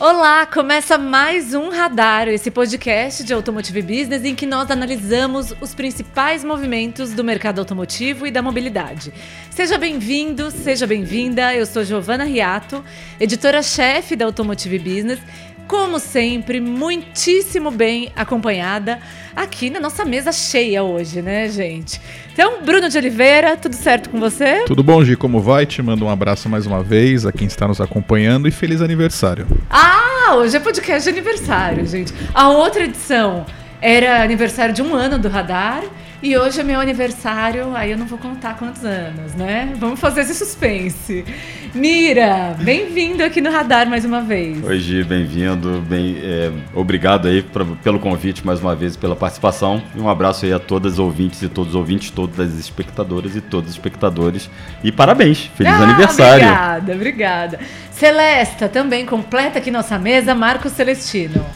Olá, começa mais um Radar, esse podcast de Automotive Business em que nós analisamos os principais movimentos do mercado automotivo e da mobilidade. Seja bem-vindo, seja bem-vinda. Eu sou Giovana Riato, editora-chefe da Automotive Business como sempre, muitíssimo bem acompanhada aqui na nossa mesa cheia hoje, né, gente? Então, Bruno de Oliveira, tudo certo com você? Tudo bom, Gi? Como vai? Te mando um abraço mais uma vez a quem está nos acompanhando e feliz aniversário. Ah, hoje é podcast de aniversário, gente. A outra edição era aniversário de um ano do Radar. E hoje é meu aniversário, aí eu não vou contar quantos anos, né? Vamos fazer esse suspense. Mira, bem-vindo aqui no Radar mais uma vez. Oi, Gi, bem-vindo. Bem, é, obrigado aí pra, pelo convite mais uma vez, pela participação. E um abraço aí a todas as ouvintes e todos os ouvintes, todas as espectadoras e todos os espectadores. E parabéns, feliz ah, aniversário. Obrigada, obrigada. Celesta, também completa aqui nossa mesa, Marcos Celestino.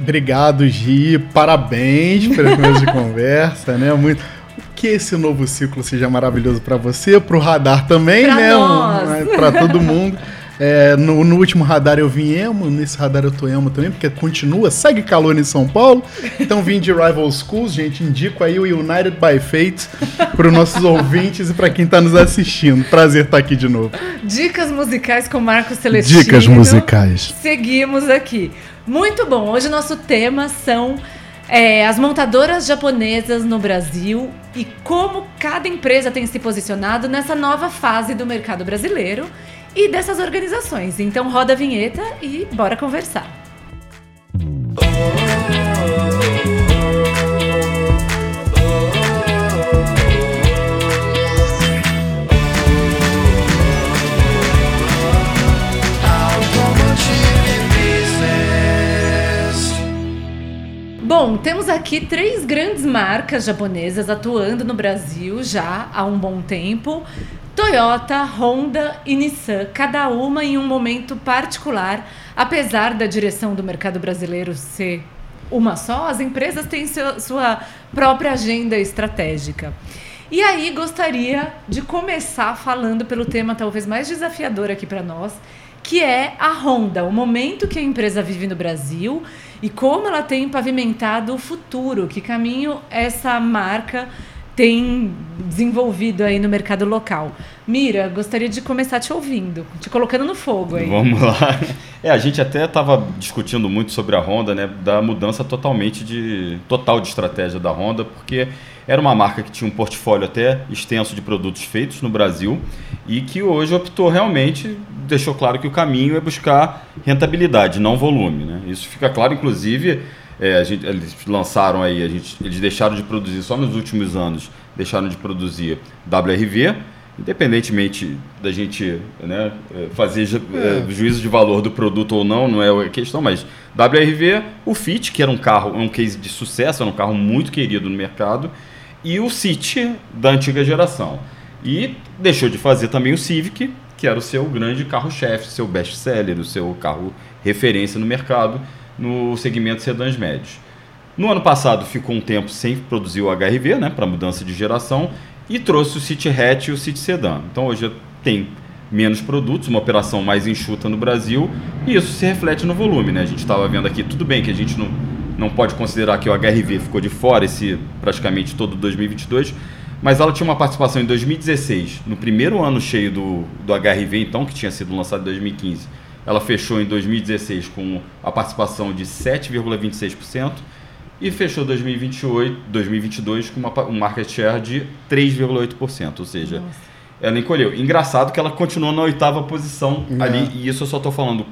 Obrigado, Gi. Parabéns pela mesa de conversa, né? Muito que esse novo ciclo seja maravilhoso para você, para o radar também, pra né? Um, para todo mundo. É, no, no, último radar eu vim emo, nesse radar eu tô emo também, porque continua, segue calor em São Paulo. Então vim de Rival Schools, gente, indico aí o United by Fate para os nossos ouvintes e para quem está nos assistindo. Prazer estar tá aqui de novo. Dicas musicais com Marcos Celestino. Dicas musicais. Seguimos aqui. Muito bom. Hoje nosso tema são é, as montadoras japonesas no Brasil e como cada empresa tem se posicionado nessa nova fase do mercado brasileiro e dessas organizações. Então roda a vinheta e bora conversar. Bom, temos aqui três grandes marcas japonesas atuando no Brasil já há um bom tempo. Toyota, Honda e Nissan, cada uma em um momento particular. Apesar da direção do mercado brasileiro ser uma só, as empresas têm sua própria agenda estratégica. E aí gostaria de começar falando pelo tema talvez mais desafiador aqui para nós, que é a Honda, o momento que a empresa vive no Brasil e como ela tem pavimentado o futuro, que caminho essa marca tem desenvolvido aí no mercado local. Mira, gostaria de começar te ouvindo, te colocando no fogo aí. Vamos lá. É, a gente até estava discutindo muito sobre a Honda, né, da mudança totalmente de total de estratégia da Honda, porque era uma marca que tinha um portfólio até extenso de produtos feitos no Brasil e que hoje optou realmente, deixou claro que o caminho é buscar rentabilidade, não volume, né? Isso fica claro, inclusive é, gente, eles lançaram aí, a gente, eles deixaram de produzir só nos últimos anos, deixaram de produzir WRV, independentemente da gente né, é, fazer é. é. juízo de valor do produto ou não, não é a questão, mas WRV, o Fit, que era um carro, um case de sucesso, era um carro muito querido no mercado, e o City da antiga geração. E deixou de fazer também o Civic, que era o seu grande carro-chefe, seu best-seller, o seu carro referência no mercado no segmento sedãs médios. No ano passado ficou um tempo sem produzir o HRV, né, para mudança de geração, e trouxe o City Hatch e o City Sedan. Então hoje tem menos produtos, uma operação mais enxuta no Brasil, e isso se reflete no volume. Né? A gente estava vendo aqui, tudo bem que a gente não, não pode considerar que o HRV ficou de fora esse praticamente todo 2022, mas ela tinha uma participação em 2016, no primeiro ano cheio do, do HRV, então, que tinha sido lançado em 2015 ela fechou em 2016 com a participação de 7,26% e fechou 2028, 2022 com uma, um market share de 3,8%, ou seja, Nossa. ela encolheu. Engraçado que ela continuou na oitava posição é. ali, e isso eu só estou falando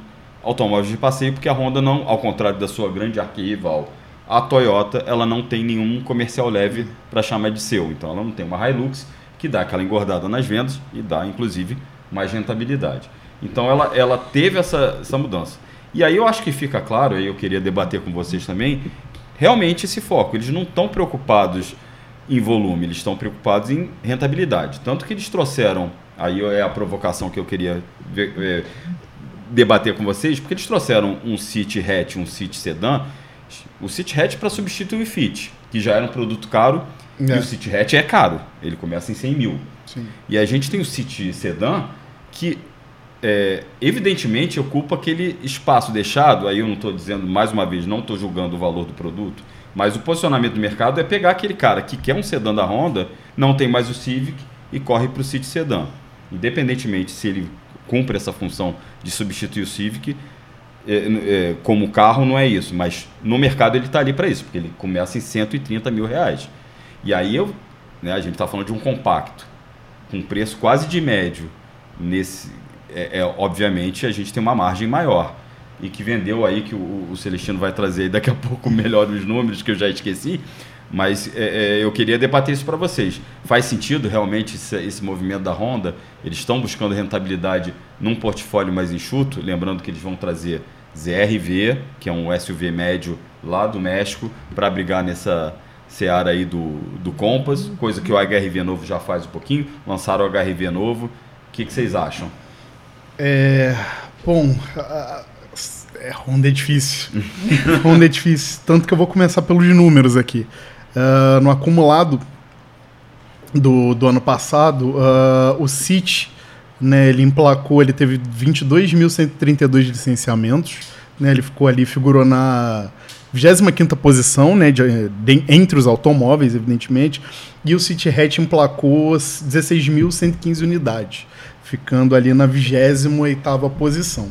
automóveis de passeio, porque a Honda não, ao contrário da sua grande arquirrival, a Toyota, ela não tem nenhum comercial leve para chamar de seu. Então ela não tem uma Hilux que dá aquela engordada nas vendas e dá, inclusive, mais rentabilidade. Então ela, ela teve essa, essa mudança. E aí eu acho que fica claro, aí eu queria debater com vocês também, realmente esse foco. Eles não estão preocupados em volume, eles estão preocupados em rentabilidade. Tanto que eles trouxeram, aí é a provocação que eu queria ver, é, debater com vocês, porque eles trouxeram um City Hatch, um City Sedan, o City Hatch para substituir o Fit, que já era um produto caro, é. e o City Hatch é caro, ele começa em 100 mil. Sim. E a gente tem o City Sedan, que é, evidentemente ocupa aquele espaço deixado, aí eu não estou dizendo, mais uma vez, não estou julgando o valor do produto, mas o posicionamento do mercado é pegar aquele cara que quer um sedã da Honda, não tem mais o Civic e corre para o City Sedan. Independentemente se ele cumpre essa função de substituir o Civic, é, é, como carro não é isso, mas no mercado ele está ali para isso, porque ele começa em 130 mil reais. E aí eu, né, a gente está falando de um compacto, com preço quase de médio, nesse, é, é, obviamente a gente tem uma margem maior. E que vendeu aí, que o, o Celestino vai trazer daqui a pouco melhor os números que eu já esqueci, mas é, é, eu queria debater isso para vocês. Faz sentido realmente esse, esse, movimento da Honda? Eles estão buscando rentabilidade num portfólio mais enxuto, lembrando que eles vão trazer ZRV, que é um SUV médio lá do México, para brigar nessa seara aí do, do Compass, coisa que o HRV novo já faz um pouquinho. Lançaram o HRV novo. O que, que vocês acham? É, bom, a, é, Honda é difícil. Honda é difícil. Tanto que eu vou começar pelos números aqui. Uh, no acumulado do, do ano passado, uh, o City, né, ele emplacou, ele teve 22.132 licenciamentos, né, ele ficou ali, figurou na 25ª posição, né, de, de, entre os automóveis, evidentemente, e o City Hatch emplacou 16.115 unidades, ficando ali na 28ª posição.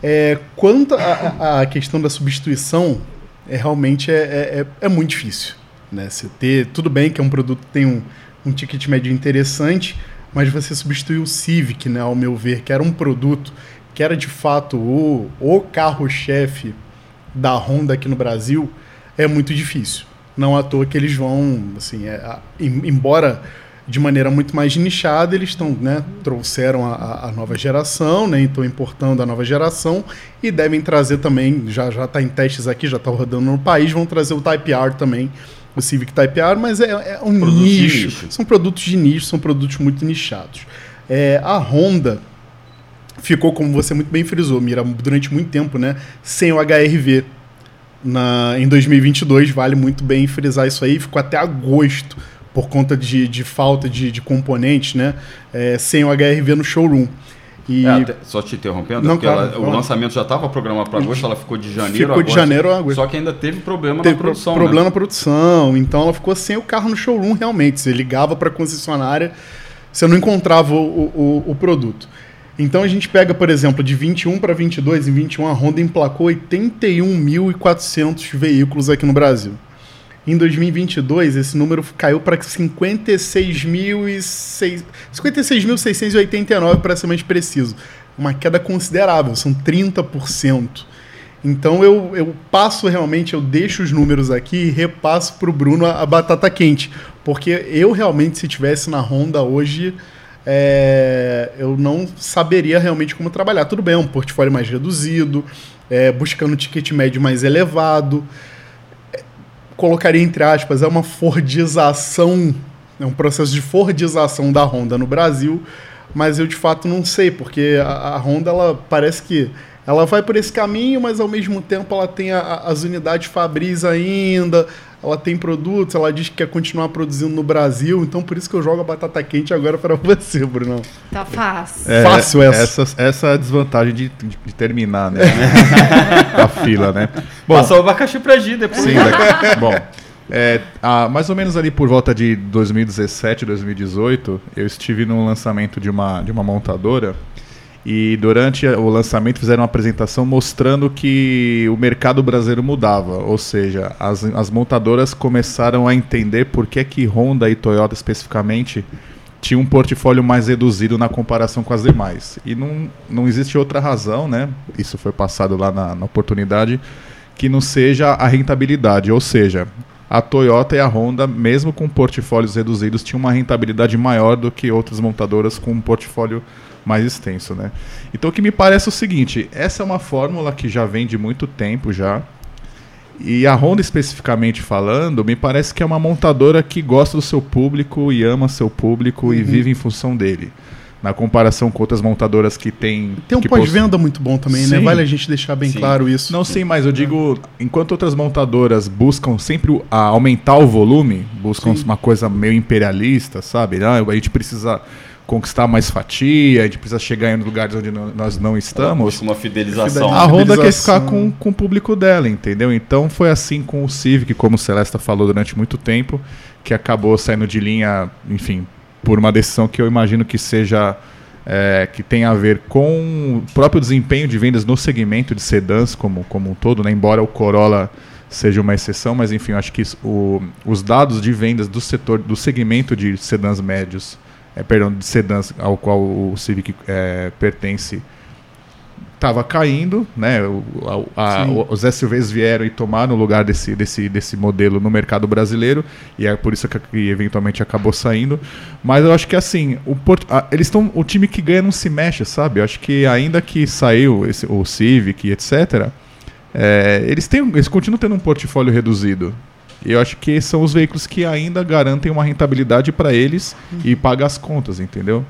É, quanto à questão da substituição, é, realmente é, é, é, é muito difícil. Né? Você ter, tudo bem que é um produto que tem um, um ticket médio interessante, mas você substituir o Civic, né, ao meu ver, que era um produto que era de fato o, o carro-chefe da Honda aqui no Brasil, é muito difícil. Não à toa que eles vão, assim, é, embora de maneira muito mais nichada, eles estão, né, trouxeram a, a, nova geração, né, estão importando a nova geração e devem trazer também, já já está em testes aqui, já está rodando no país, vão trazer o Type R também, o Civic Type R, mas é, é um nicho, nicho, são produtos de nicho, são produtos muito nichados. É, a Honda ficou, como você muito bem frisou, Mira, durante muito tempo, né, sem o HRV. Na, em 2022, vale muito bem frisar isso aí, ficou até agosto por conta de, de falta de, de componentes, né? É, sem o HRV no showroom. E... É, só te interrompendo, não, porque ela, o lançamento já estava programado para agosto, ela ficou de janeiro ficou agosto, de janeiro a agosto. Só que ainda teve problema teve na produção. Problema né? na produção, então ela ficou sem o carro no showroom realmente. Você ligava para a concessionária, você não encontrava o, o, o, produto. Então a gente pega, por exemplo, de 21 para 22, em 21 a Honda emplacou 81.400 veículos aqui no Brasil. Em 2022, esse número caiu para 56.689, para ser mais preciso. Uma queda considerável, são 30%. Então eu, eu passo realmente, eu deixo os números aqui e repasso para o Bruno a, a, batata quente. Porque eu realmente, se tivesse na Honda hoje, é, eu não saberia realmente como trabalhar. Tudo bem, é um portfólio mais reduzido, é, buscando ticket médio mais elevado colocaria entre aspas, é uma fordização, é um processo de fordização da Honda no Brasil, mas eu de fato não sei, porque a, a Honda ela parece que ela vai por esse caminho, mas ao mesmo tempo ela tem a, as unidades Fabris ainda, ela tem produtos, ela diz que quer continuar produzindo no Brasil, então por isso que eu jogo a batata quente agora para você, Bruno. Tá fácil. É, fácil essa. essa. Essa é a desvantagem de, de, de terminar, né? a fila, né? Bom, Passou o abacaxi pra G depois. Sim, daqui, bom. É, a, mais ou menos ali por volta de 2017, 2018, eu estive no lançamento de uma, de uma montadora e durante o lançamento fizeram uma apresentação mostrando que o mercado brasileiro mudava, ou seja, as, as montadoras começaram a entender por que, que Honda e Toyota especificamente tinham um portfólio mais reduzido na comparação com as demais. E não, não existe outra razão, né? Isso foi passado lá na, na oportunidade, que não seja a rentabilidade, ou seja, a Toyota e a Honda, mesmo com portfólios reduzidos, tinham uma rentabilidade maior do que outras montadoras com um portfólio mais extenso, né? Então o que me parece é o seguinte, essa é uma fórmula que já vem de muito tempo já. E a Honda especificamente falando, me parece que é uma montadora que gosta do seu público e ama seu público uhum. e vive em função dele. Na comparação com outras montadoras que tem. Tem um pós-venda muito bom também, né? sim. né? Vale a gente deixar bem sim. claro isso. Não, sim, mas eu digo, enquanto outras montadoras buscam sempre aumentar o volume, buscam sim. uma coisa meio imperialista, sabe? Ah, a gente precisa conquistar mais fatia, a gente precisa chegar em lugares onde não, nós não estamos. Uma fidelização. A Honda quer ficar com, com o público dela, entendeu? Então foi assim com o Civic, como o Celesta falou durante muito tempo, que acabou saindo de linha, enfim, por uma decisão que eu imagino que seja. É, que tem a ver com o próprio desempenho de vendas no segmento de sedãs como, como um todo, né? embora o Corolla seja uma exceção, mas enfim, acho que o, os dados de vendas do setor, do segmento de sedãs médios é, perdão, de sedãs ao qual o Civic é, pertence estava caindo, né? O, a, a, os SUVs vieram e tomaram o lugar desse, desse, desse modelo no mercado brasileiro e é por isso que, que eventualmente acabou saindo. Mas eu acho que assim, o Porto, a, eles estão, o time que ganha não se mexe, sabe? Eu acho que ainda que saiu esse, o Civic, etc. É, eles têm, eles continuam tendo um portfólio reduzido. Eu acho que são os veículos que ainda garantem uma rentabilidade para eles e pagam as contas, entendeu?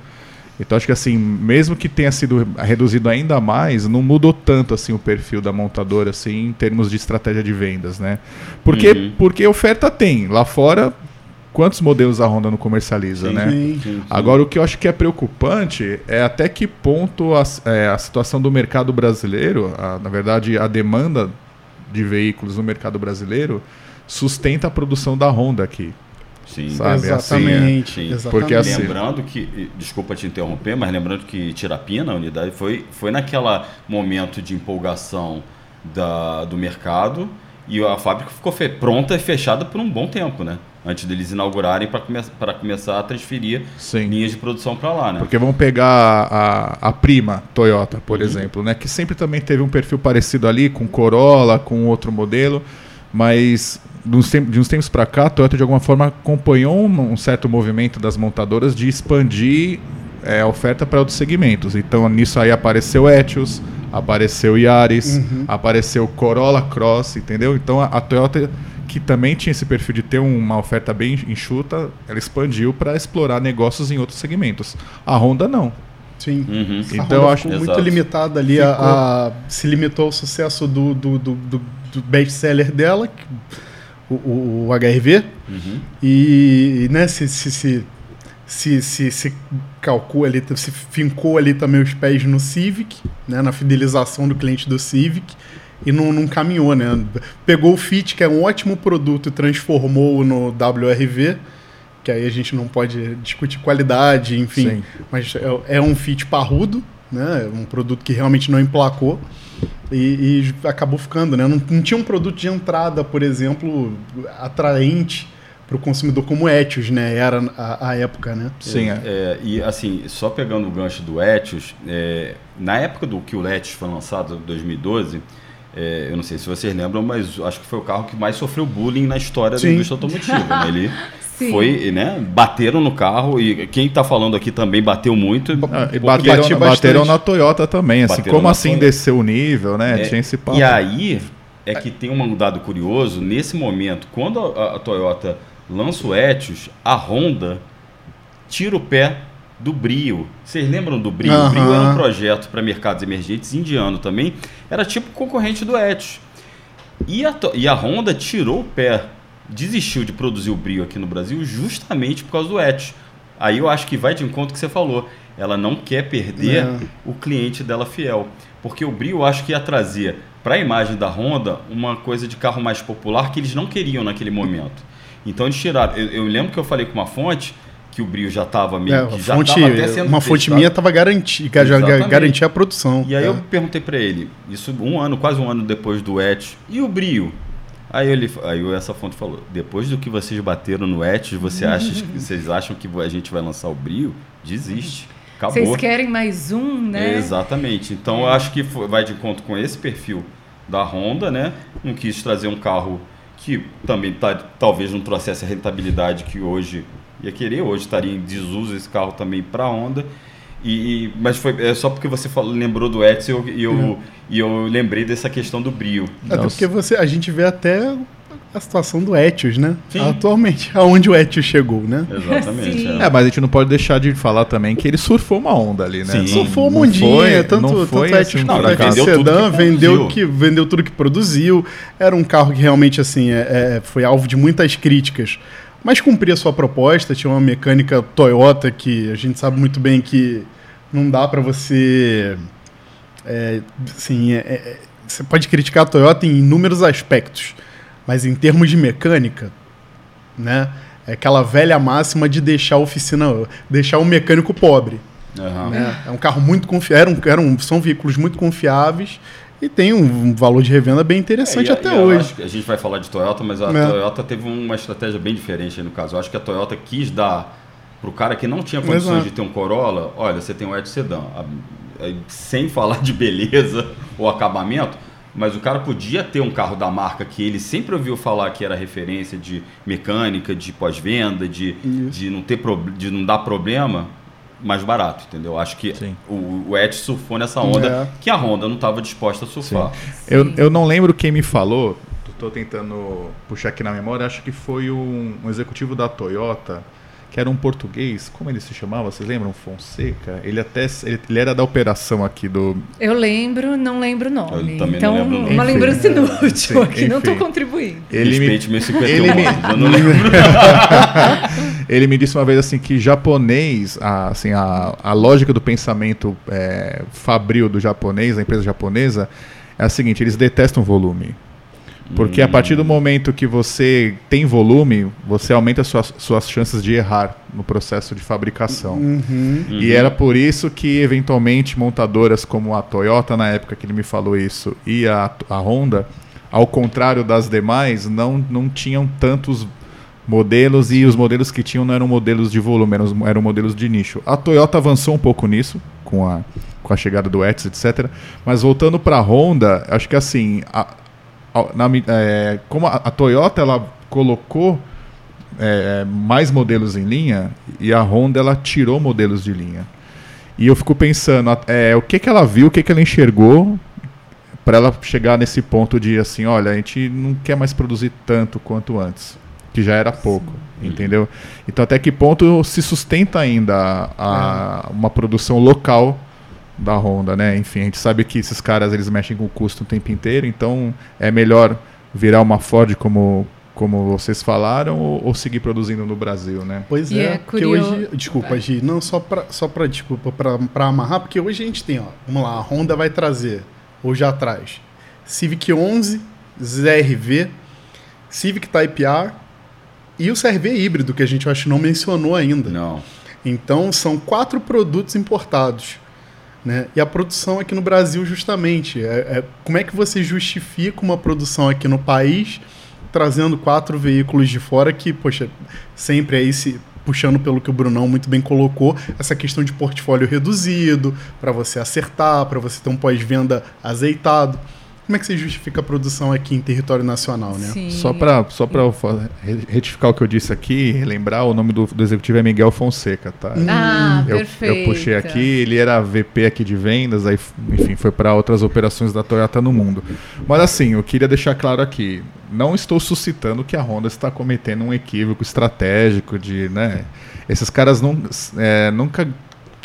Então acho que assim, mesmo que tenha sido reduzido ainda mais, não mudou tanto assim o perfil da montadora assim em termos de estratégia de vendas, né? Porque uhum. porque oferta tem lá fora. Quantos modelos a Honda não comercializa, sim, né? Sim, sim, Agora o que eu acho que é preocupante é até que ponto a, é, a situação do mercado brasileiro, a, na verdade a demanda de veículos no mercado brasileiro sustenta a produção da Honda aqui. Sim, sabe? exatamente. Assim, é. Sim. Porque assim, lembrando que, desculpa te interromper, mas lembrando que Tirapina, a unidade, foi, foi naquele momento de empolgação da, do mercado e a fábrica ficou pronta e fechada por um bom tempo, né? Antes deles inaugurarem para come começar a transferir Sim. linhas de produção para lá, né? Porque vamos pegar a, a prima Toyota, por uhum. exemplo, né? Que sempre também teve um perfil parecido ali com Corolla, com outro modelo, mas de uns tempos para cá, a Toyota de alguma forma acompanhou um certo movimento das montadoras de expandir é, a oferta para outros segmentos. Então nisso aí apareceu Etios, apareceu Yaris, uhum. apareceu Corolla Cross, entendeu? Então a, a, Toyota que também tinha esse perfil de ter uma oferta bem enxuta, ela expandiu para explorar negócios em outros segmentos. A Honda não. Sim. Uhum. Então eu acho muito limitada ali a, a, se limitou ao sucesso do, do, do, do, do best-seller dela. Que o, o, o HRV uhum. e né, se, se, se, se, se, se calcula ali, se fincou ali também os pés no Civic, né, na fidelização do cliente do Civic e não, não caminhou, né? Pegou o Fit, que é um ótimo produto, e transformou no WRV, que aí a gente não pode discutir qualidade, enfim, Sim. mas é, é um Fit parrudo, né? Um produto que realmente não emplacou. E, e acabou ficando, né? Não, não, tinha um produto de entrada, por exemplo, atraente para o consumidor como o Etios, né? Era a, a época, né? Sim. É. É, e assim, só pegando o gancho do Etios, é, na época do que o Etios foi lançado, em 2012, é, eu não sei se vocês lembram, mas acho que foi o carro que mais sofreu bullying na história Sim. da indústria automotiva. Né? Ele Sim. foi, né? Bateram no carro e quem está falando aqui também bateu muito. Ah, e bateram, bateram na Toyota também, assim, bateram como assim Toyota. desceu o nível, né? É, Tinha esse papo. E aí é que tem um dado curioso, nesse momento, quando a, a Toyota lança o Etios, a Honda tira o pé do Brio. Vocês lembram do Brio? Uhum. O Brio era um projeto para mercados emergentes indiano também. Era tipo concorrente do Etios. E a, e a Honda tirou o pé desistiu de produzir o Brio aqui no Brasil justamente por causa do Etios. Aí eu acho que vai de encontro que você falou. Ela não quer perder é. o cliente dela fiel. Porque o Brio eu acho que ia trazer para a imagem da Honda uma coisa de carro mais popular que eles não queriam naquele momento. Então eles tiraram. Eu, eu lembro que eu falei com uma fonte que o brio já estava meio é, que já fonte, até sendo Uma fonte minha estava garantida, já garantia a produção. E aí é. eu perguntei para ele, isso um ano, quase um ano depois do ET, e o brio? Aí, ele, aí essa fonte falou: depois do que vocês bateram no Etis, você acha, vocês acham que a gente vai lançar o Brio? Desiste. Acabou. Vocês querem mais um, né? exatamente. Então eu acho que vai de encontro com esse perfil da Honda, né? Não quis trazer um carro que também tá, talvez não trouxesse a rentabilidade que hoje ia querer. Hoje estaria em desuso esse carro também para a Honda. E, mas foi é só porque você falou, lembrou do Edson e eu, uhum. e eu lembrei dessa questão do brio. Até porque você, a gente vê até a situação do Etios, né? Sim. Atualmente, aonde o Etios chegou, né? Exatamente. É. é. mas a gente não pode deixar de falar também que ele surfou uma onda ali, né? Sim. Surfou uma ondinha, tanto, não foi tanto Etios assim, quanto Etios Sedan, que vendeu, que, vendeu tudo que produziu. Era um carro que realmente, assim, é, é, foi alvo de muitas críticas mas cumpria a sua proposta. Tinha uma mecânica Toyota que a gente sabe muito bem que não dá para você. É, assim, é, é, você pode criticar a Toyota em inúmeros aspectos, mas em termos de mecânica, né? É aquela velha máxima de deixar a oficina, deixar o mecânico pobre. Uhum. Né? É um carro muito confiável, eram, são veículos muito confiáveis e tem um valor de revenda bem interessante é, e, até e hoje. a gente vai falar de Toyota, mas a é. Toyota teve uma estratégia bem diferente no caso. Eu acho que a Toyota quis dar para o cara que não tinha condições Exato. de ter um Corolla, olha, você tem um Edge Sedan, sem falar de beleza ou acabamento, mas o cara podia ter um carro da marca que ele sempre ouviu falar que era referência de mecânica, de pós-venda, de, de, não ter de não dar problema mais barato, entendeu? Acho que o, o Ed surfou nessa onda é. que a Honda não estava disposta a surfar. Sim. Eu, eu não lembro quem me falou, estou tentando puxar aqui na memória, acho que foi um, um executivo da Toyota que era um português, como ele se chamava? Vocês lembram? Fonseca? Ele até ele, ele era da operação aqui do. Eu lembro, não lembro o nome. Eu então, não lembro uma nome. lembrança inútil Sim, aqui, enfim. não estou contribuindo. Ele Respeite me... meu 51 ele me... eu não lembro. ele me disse uma vez assim que japonês, a, assim, a, a lógica do pensamento é, fabril do japonês, da empresa japonesa, é a seguinte: eles detestam volume. Porque a partir do momento que você tem volume, você aumenta suas, suas chances de errar no processo de fabricação. Uhum. E era por isso que, eventualmente, montadoras como a Toyota, na época que ele me falou isso, e a, a Honda, ao contrário das demais, não, não tinham tantos modelos e os modelos que tinham não eram modelos de volume, eram, eram modelos de nicho. A Toyota avançou um pouco nisso, com a, com a chegada do Etios, etc. Mas voltando para a Honda, acho que assim. A, na, é, como a, a, Toyota ela colocou é, mais modelos em linha e a Honda ela tirou modelos de linha. E eu fico pensando, é, o que, que ela viu, o que, que ela enxergou para ela chegar nesse ponto de assim, olha, a gente não quer mais produzir tanto quanto antes, que já era pouco, Sim. entendeu? Então até que ponto se sustenta ainda a, a, é. uma produção local da Honda, né? Enfim, a gente sabe que esses caras eles mexem com o custo o tempo inteiro, então é melhor virar uma Ford como como vocês falaram ou, ou seguir produzindo no Brasil, né? Pois é, é porque hoje, desculpa, Gi, não só para só para desculpa para amarrar, porque hoje a gente tem, ó, vamos lá, a Honda vai trazer ou já traz Civic 11, ZRV, Civic Type R e o CRV híbrido que a gente acho não mencionou ainda. Não. Então são quatro produtos importados. Né? E a produção aqui no Brasil, justamente. É, é, como é que você justifica uma produção aqui no país trazendo quatro veículos de fora que, poxa, sempre aí se puxando pelo que o Brunão muito bem colocou, essa questão de portfólio reduzido, para você acertar, para você ter um pós-venda azeitado. Como é que você justifica a produção aqui em território nacional, né? Sim. Só para só para retificar o que eu disse aqui, relembrar, o nome do, do executivo é Miguel Fonseca, tá? Ah, eu, perfeito. Eu puxei aqui, ele era VP aqui de vendas, aí, enfim, foi para outras operações da Toyota no mundo. Mas assim, eu queria deixar claro aqui, não estou suscitando que a Honda está cometendo um equívoco estratégico de, né? Esses caras não, é, nunca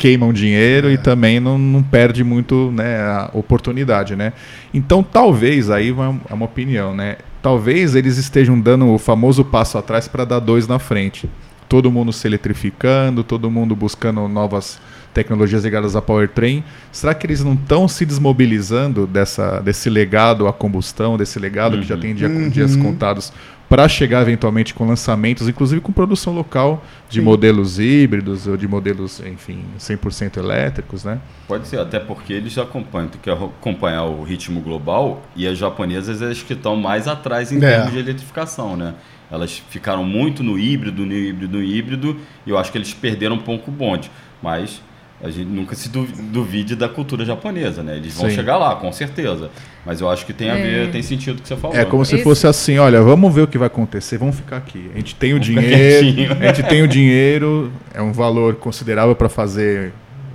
queimam dinheiro é. e também não, não perde muito né, a oportunidade, né? Então talvez, aí é uma opinião, né? Talvez eles estejam dando o famoso passo atrás para dar dois na frente. Todo mundo se eletrificando, todo mundo buscando novas tecnologias ligadas a powertrain. Será que eles não estão se desmobilizando dessa, desse legado à combustão, desse legado uhum. que já uhum. tem dia, uhum. dias contados para chegar eventualmente com lançamentos, inclusive com produção local de Sim. modelos híbridos ou de modelos, enfim, 100% elétricos, né? Pode ser, até porque eles já acompanham, tem que acompanhar o ritmo global e as japonesas as que estão mais atrás em é. termos de eletrificação, né? Elas ficaram muito no híbrido, no híbrido, no híbrido, e eu acho que eles perderam um pouco o bonde. Mas a gente nunca se duvide da cultura japonesa, né? Eles vão Sim. chegar lá, com certeza. Mas eu acho que tem a ver, é. tem sentido o que você falou. É como se Esse... fosse assim, olha, vamos ver o que vai acontecer, vamos ficar aqui. A gente tem o vamos dinheiro, a gente tem o dinheiro, é um valor considerável para fazer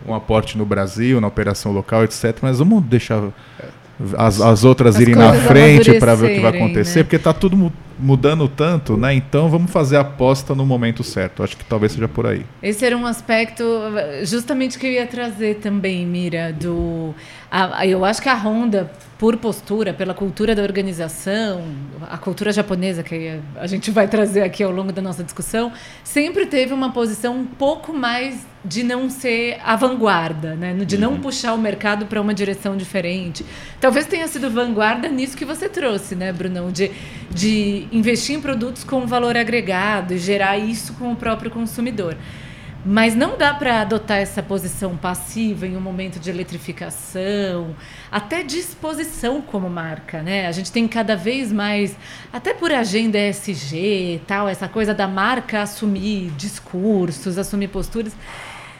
um aporte no Brasil, na operação local, etc. Mas vamos deixar as, as outras as irem na frente para ver o que vai acontecer, né? porque está tudo mudando tanto, né? Então vamos fazer a aposta no momento certo. Acho que talvez seja por aí. Esse era um aspecto justamente que eu ia trazer também, Mira, do A, eu acho que a Honda, por postura, pela cultura da organização, a cultura japonesa que a gente vai trazer aqui ao longo da nossa discussão, sempre teve uma posição um pouco mais de não ser a vanguarda, né? de não uhum. puxar o mercado para uma direção diferente. Talvez tenha sido vanguarda nisso que você trouxe, né, Brunão? De, de investir em produtos com valor agregado e gerar isso com o próprio consumidor. Mas não dá para adotar essa posição passiva em um momento de eletrificação, até disposição como marca, né? A gente tem cada vez mais, até por agenda ESG, tal, essa coisa da marca assumir discursos, assumir posturas.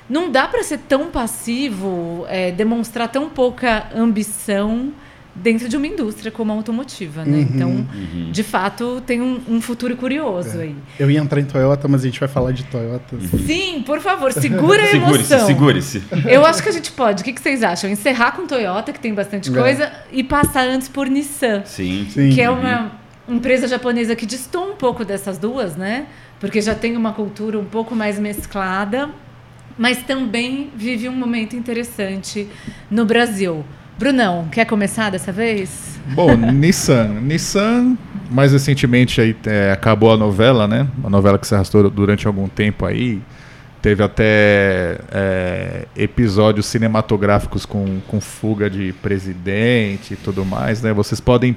Não dá para ser tão passivo, é, demonstrar tão pouca ambição dentro de uma indústria como a automotiva, né? Uhum, então, uhum. de fato, tem um, um futuro curioso é. aí. Eu ia entrar em Toyota, mas a gente vai falar de Toyota. Sim, por favor, segura a emoção. Segure-se, segure-se. Eu acho que a gente pode. O que, que vocês acham? Encerrar com Toyota, que tem bastante é. coisa, e passar antes por Nissan. Sim. Sim. Que é uma empresa japonesa que distou um pouco dessas duas, né? Porque já tem uma cultura um pouco mais mesclada, mas também vive um momento interessante no Brasil. Brunão, quer começar dessa vez? Bom, Nissan. Nissan, mais recentemente aí, é, acabou a novela, né? Uma novela que se arrastou durante algum tempo aí. Teve até é, episódios cinematográficos com, com fuga de presidente e tudo mais, né? Vocês podem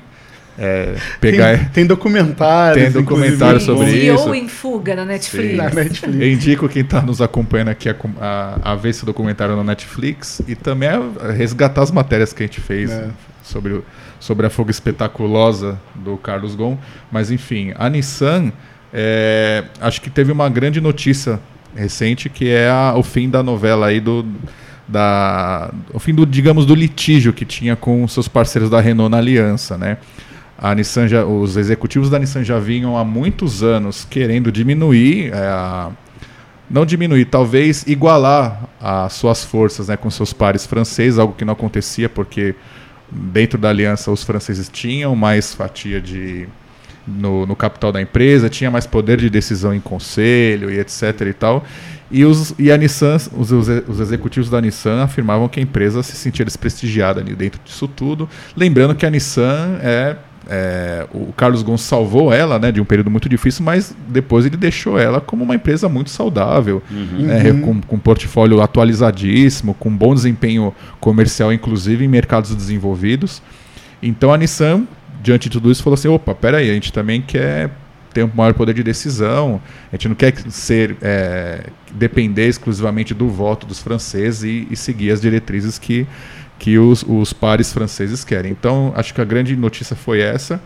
é, pegar... tem, tem documentários. Tem documentário sobre isso. em fuga na Netflix. na Netflix. Eu indico quem está nos acompanhando aqui a, a, a, ver esse documentário na Netflix e também a resgatar as matérias que a gente fez é. sobre, sobre a fuga espetaculosa do Carlos Gon. Mas enfim, a Nissan é, acho que teve uma grande notícia recente que é a, o fim da novela aí do da o fim do digamos do litígio que tinha com seus parceiros da Renault na aliança, né? A Nissan já, os executivos da Nissan já vinham há muitos anos querendo diminuir, é, não diminuir, talvez igualar as suas forças né, com seus pares franceses, algo que não acontecia porque dentro da aliança os franceses tinham mais fatia de no, no capital da empresa, tinha mais poder de decisão em conselho e etc e tal. E, os, e a Nissan, os, os, executivos da Nissan afirmavam que a empresa se sentia desprestigiada dentro disso tudo. Lembrando que a Nissan é é, o Carlos Gon salvou ela né, de um período muito difícil, mas depois ele deixou ela como uma empresa muito saudável, uhum. Né, uhum. com, com portfólio atualizadíssimo, com bom desempenho comercial, inclusive em mercados desenvolvidos. Então a Nissan, diante de tudo isso, falou assim: opa, peraí, a gente também quer ter um maior poder de decisão, a gente não quer ser é, depender exclusivamente do voto dos franceses e, e seguir as diretrizes que que os, os pares franceses querem. Então, acho que a grande notícia foi essa.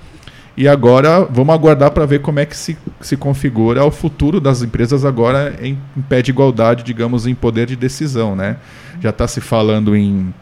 E agora vamos aguardar para ver como é que se, se configura o futuro das empresas agora em, em pé de igualdade, digamos, em poder de decisão. Né? Já está se falando em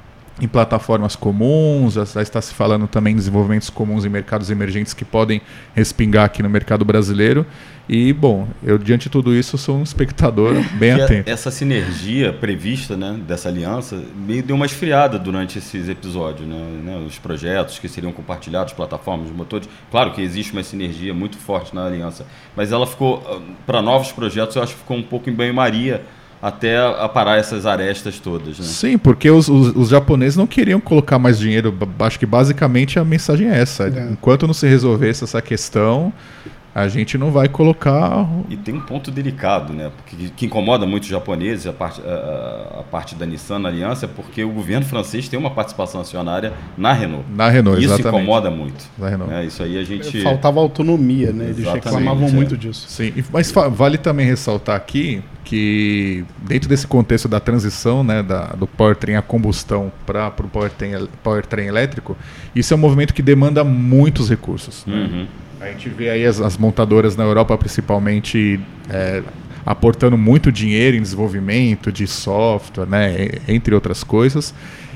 em plataformas comuns, já está se falando também em desenvolvimentos comuns em mercados emergentes que podem respingar aqui no mercado brasileiro. E, bom, eu diante de tudo isso sou um espectador bem atento. Essa sinergia prevista né, dessa aliança meio deu uma esfriada durante esses episódios. Né, né, os projetos que seriam compartilhados, plataformas, motores. Claro que existe uma sinergia muito forte na aliança, mas ela ficou, ah, para novos projetos, eu acho que ficou um pouco em banho-maria até aparar essas arestas todas. Né? Sim, porque os, os, os, japoneses não queriam colocar mais dinheiro. Acho que basicamente a mensagem é essa. É. Enquanto não se resolvesse essa questão, a gente não vai colocar. E tem um ponto delicado, né? Porque, que incomoda muito os japoneses, a parte, a, a, parte da Nissan na aliança, é porque o governo francês tem uma participação acionária na Renault. Na Renault, Isso exatamente. incomoda muito. Na Renault. Né? Isso aí a gente. Faltava autonomia, né? Eles exatamente, reclamavam é. muito disso. Sim, mas vale também ressaltar aqui que dentro desse contexto da transição né, da, do powertrain a combustão para o powertrain, powertrain elétrico, isso é um movimento que demanda muitos recursos. Né? Uhum. A gente vê aí as, as montadoras na Europa, principalmente, é, aportando muito dinheiro em desenvolvimento de software, né, entre outras coisas.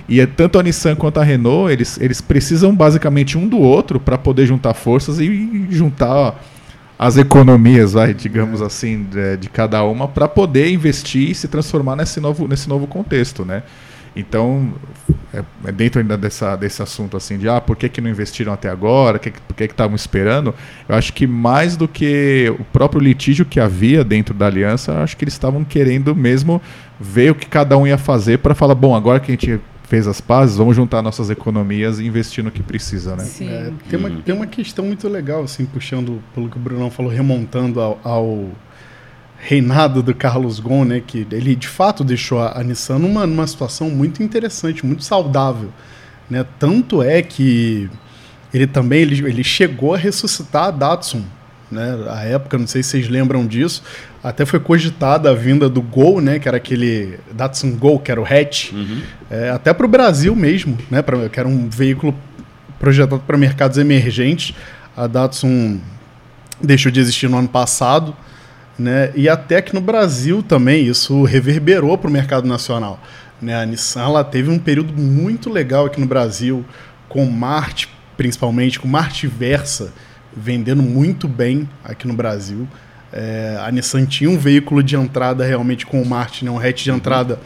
E é, tanto a Nissan quanto a Renault, eles, eles precisam basicamente um do outro para poder juntar forças e juntar as economias, vai, digamos assim, de, de cada uma, para poder investir e se transformar nesse novo, nesse novo contexto, né? Então, é, é, dentro ainda dessa, desse assunto assim de ah, por que, que não investiram até agora, que, por que estavam esperando, eu acho que mais do que o próprio litígio que havia dentro da aliança, acho que eles estavam querendo mesmo ver o que cada um ia fazer para falar, bom, agora que a gente fez as pazes, vamos juntar nossas economias e investir no que precisa, né? Sim. É, tem, uma, tem uma questão muito legal, assim, puxando pelo que o Brunão falou, remontando ao, ao reinado do Carlos Ghosn, né? Que ele de fato deixou a, a Nissan numa, numa situação muito interessante, muito saudável. Né? Tanto é que ele também ele, ele chegou a ressuscitar a Datsun. Né? A época, não sei se vocês lembram disso, até foi cogitada a vinda do Gol, né? Que era aquele Datsun Gol, que era o hatch, Uhum. é, até para o Brasil mesmo, né? Pra, que era um veículo projetado para mercados emergentes. A Datsun deixou de existir no ano passado, né? E até que no Brasil também isso reverberou para o mercado nacional. Né? A Nissan ela teve um período muito legal aqui no Brasil, com Marte, principalmente, com Marte Versa vendendo muito bem aqui no Brasil. É, a Nissan tinha um veículo de entrada realmente com o Marte, né? um hatch de entrada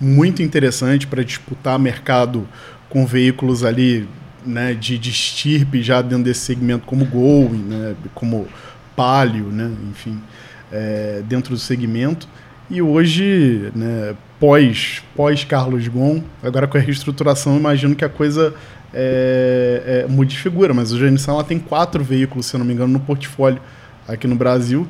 muito interessante para disputar mercado com veículos ali né, de, de estirpe já dentro desse segmento, como Gol, né, como Palio, né, enfim, é, dentro do segmento. E hoje, né, pós, pós Carlos Gon, agora com a reestruturação, imagino que a coisa é, é, mude de figura. Mas hoje a Nissan ela tem quatro veículos, se eu não me engano, no portfólio aqui no Brasil.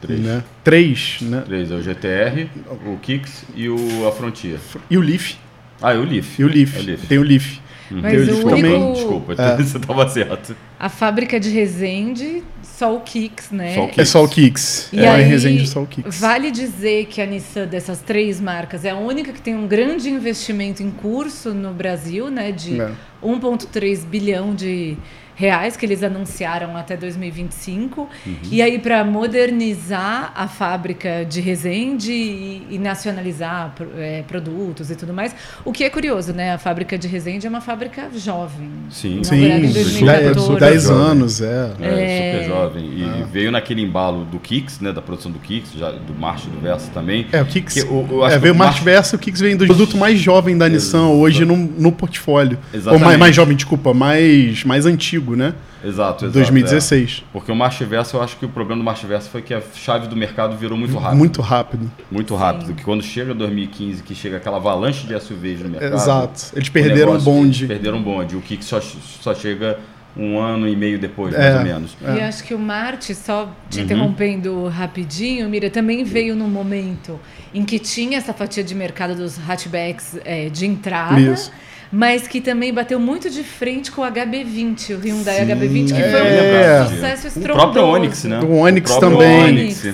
Três. Né? Três, né? Três, é o GTR, o Kicks e o a Frontier. E o Leaf. Ah, e o Leaf. E o Leaf. É o Leaf. Tem o Leaf. Mas Tem o único, também. Desculpa, É. você estava certo. a fábrica de Resende, só o Kicks, né? Só o Kicks. É só o Kicks. E é aí, em Resende só o Kicks. Vale dizer que a Nissan, dessas três marcas, é a única que tem um grande investimento em curso no Brasil, né? De É. 1,3 bilhão de reais que eles anunciaram até 2025. Uhum. E aí, para modernizar a fábrica de Resende e, e nacionalizar é, produtos e tudo mais. O que é curioso, né? A fábrica de Resende é uma fábrica jovem. Sim. Sim, super- 2014. 10 jovem. anos, é. É, É. super jovem. E Ah. veio naquele embalo do Kicks, né? Da produção do Kicks, já, do March do Versa também. É, o Kicks. Que o- é, veio o March- Versa, o Kicks vem do produto mais jovem da Nissan hoje no, no portfólio. Ou Exatamente. mais, mais jovem, desculpa, mais, mais antigo, né? Exato, exato. 2016. é. Porque o March Versa, eu acho que o problema do March Versa foi que a chave do mercado virou muito rápido. Muito rápido. Muito rápido. Que quando chega 2015, que chega aquela avalanche de SUVs no mercado. Exato. Eles perderam o negócio- bonde. Perderam o bonde. O Kicks só, só chega um ano e meio depois, É. mais ou menos. E acho que o Marte, só te Uhum. interrompendo rapidinho, Mira, também veio num momento em que tinha essa fatia de mercado dos hatchbacks é, de entrada, Isso. Mas que também bateu muito de frente com o HB20, o Hyundai Sim, HB20, que é. foi É. um sucesso O estrondoso. próprio Onix, né? O Onix também. Onix.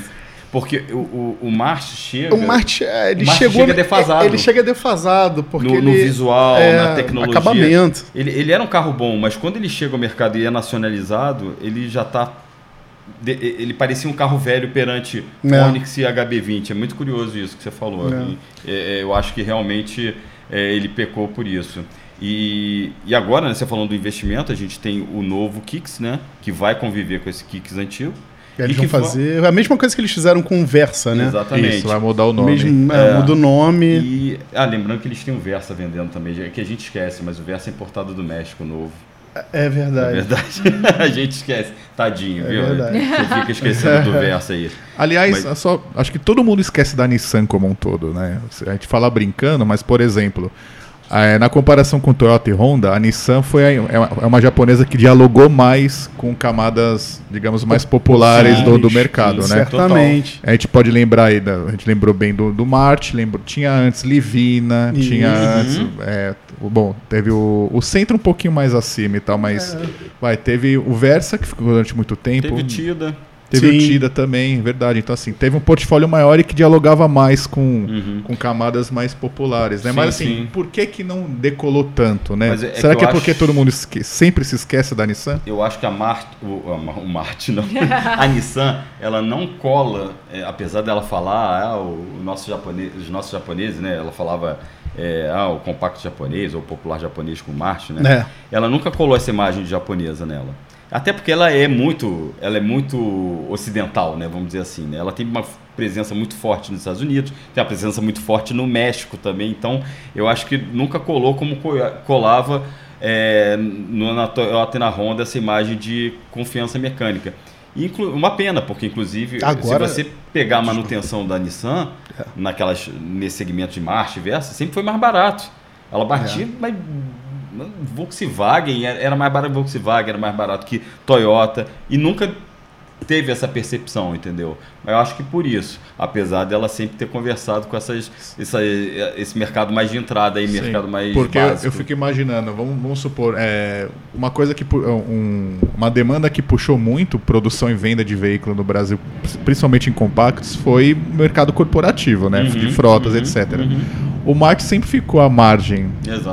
Porque o, o, o March chega... O Marte, é, ele O Marte chegou. chega defasado. Ele chega defasado, porque no, ele. no visual, é, na tecnologia. Acabamento. Ele, ele era um carro bom, mas quando ele chega ao mercado e é nacionalizado, ele já está. Ele parecia um carro velho perante É. Onix e HB20. É muito curioso isso que você falou. É. E, é, eu acho que realmente é, ele pecou por isso. E, e agora, né, você falando do investimento, a gente tem o novo Kicks, né? Que vai conviver com esse Kicks antigo. E eles E que vão fazer a mesma coisa que eles fizeram com o Versa, né? Exatamente. Isso, vai mudar o O nome. mesmo, é, É. muda o nome. E, ah, lembrando que eles têm o Versa vendendo também, que a gente esquece, mas o Versa é importado do México novo. É É verdade. verdade. a gente esquece. Tadinho, É viu? verdade. Você fica esquecendo do verso aí. Aliás, Mas- só, acho que todo mundo esquece da Nissan como um todo, né? A gente fala brincando, mas, por exemplo, eh, na comparação com Toyota e Honda, a Nissan foi a- é uma, é uma japonesa que dialogou mais com camadas, digamos, mais populares do, do mercado, sim, né? Certamente. A gente pode lembrar aí, da- a gente lembrou bem do, do Marte, lembrou, tinha antes Livina, Isso. tinha Uhum. antes. é, o- bom, teve o, o centro um pouquinho mais acima e tal, mas. Vai, teve o Versa, que ficou durante muito tempo. Teve Tida. Teve Sim. o Tida também, verdade. Então, assim, teve um portfólio maior e que dialogava mais com, Uhum. com camadas mais populares, né? Sim, Mas, assim, sim. por que que não decolou tanto, né? É- é Será que que, é porque acho- todo mundo esque- sempre se esquece da Nissan? Eu acho que a Marte, o, a o Marte não, a Nissan, ela não cola, é, apesar dela falar, ah, o, o nosso japonês, os nossos japoneses, né? Ela falava, é, ah, o compacto japonês ou o popular japonês com Marte, né? É. Ela nunca colou essa imagem de japonesa nela. Até porque ela é muito, ela é muito ocidental, né? Vamos dizer assim. Né? Ela tem uma presença muito forte nos Estados Unidos, tem uma presença muito forte no México também. Então, eu acho que nunca colou como co- colava é, no, na Toyota e na Honda essa imagem de confiança mecânica. Inclu uma pena, porque inclusive Agora- se você pegar a manutenção da Nissan naquelas, nesse segmento de marcha e versa, sempre foi mais barato. Ela batia, é. mas Volkswagen era mais barato que Volkswagen, era mais barato que Toyota e nunca teve essa percepção, entendeu? Mas eu acho que por isso, apesar dela sempre ter conversado com essas, essa, esse mercado mais de entrada aí, mercado mais porque básico. eu fico imaginando, vamos, vamos supor, é, uma coisa que um, uma demanda que puxou muito produção e venda de veículo no Brasil, principalmente em compactos, foi mercado corporativo, né, uhum, de frotas, uhum, etc. Uhum o Marx sempre ficou à margem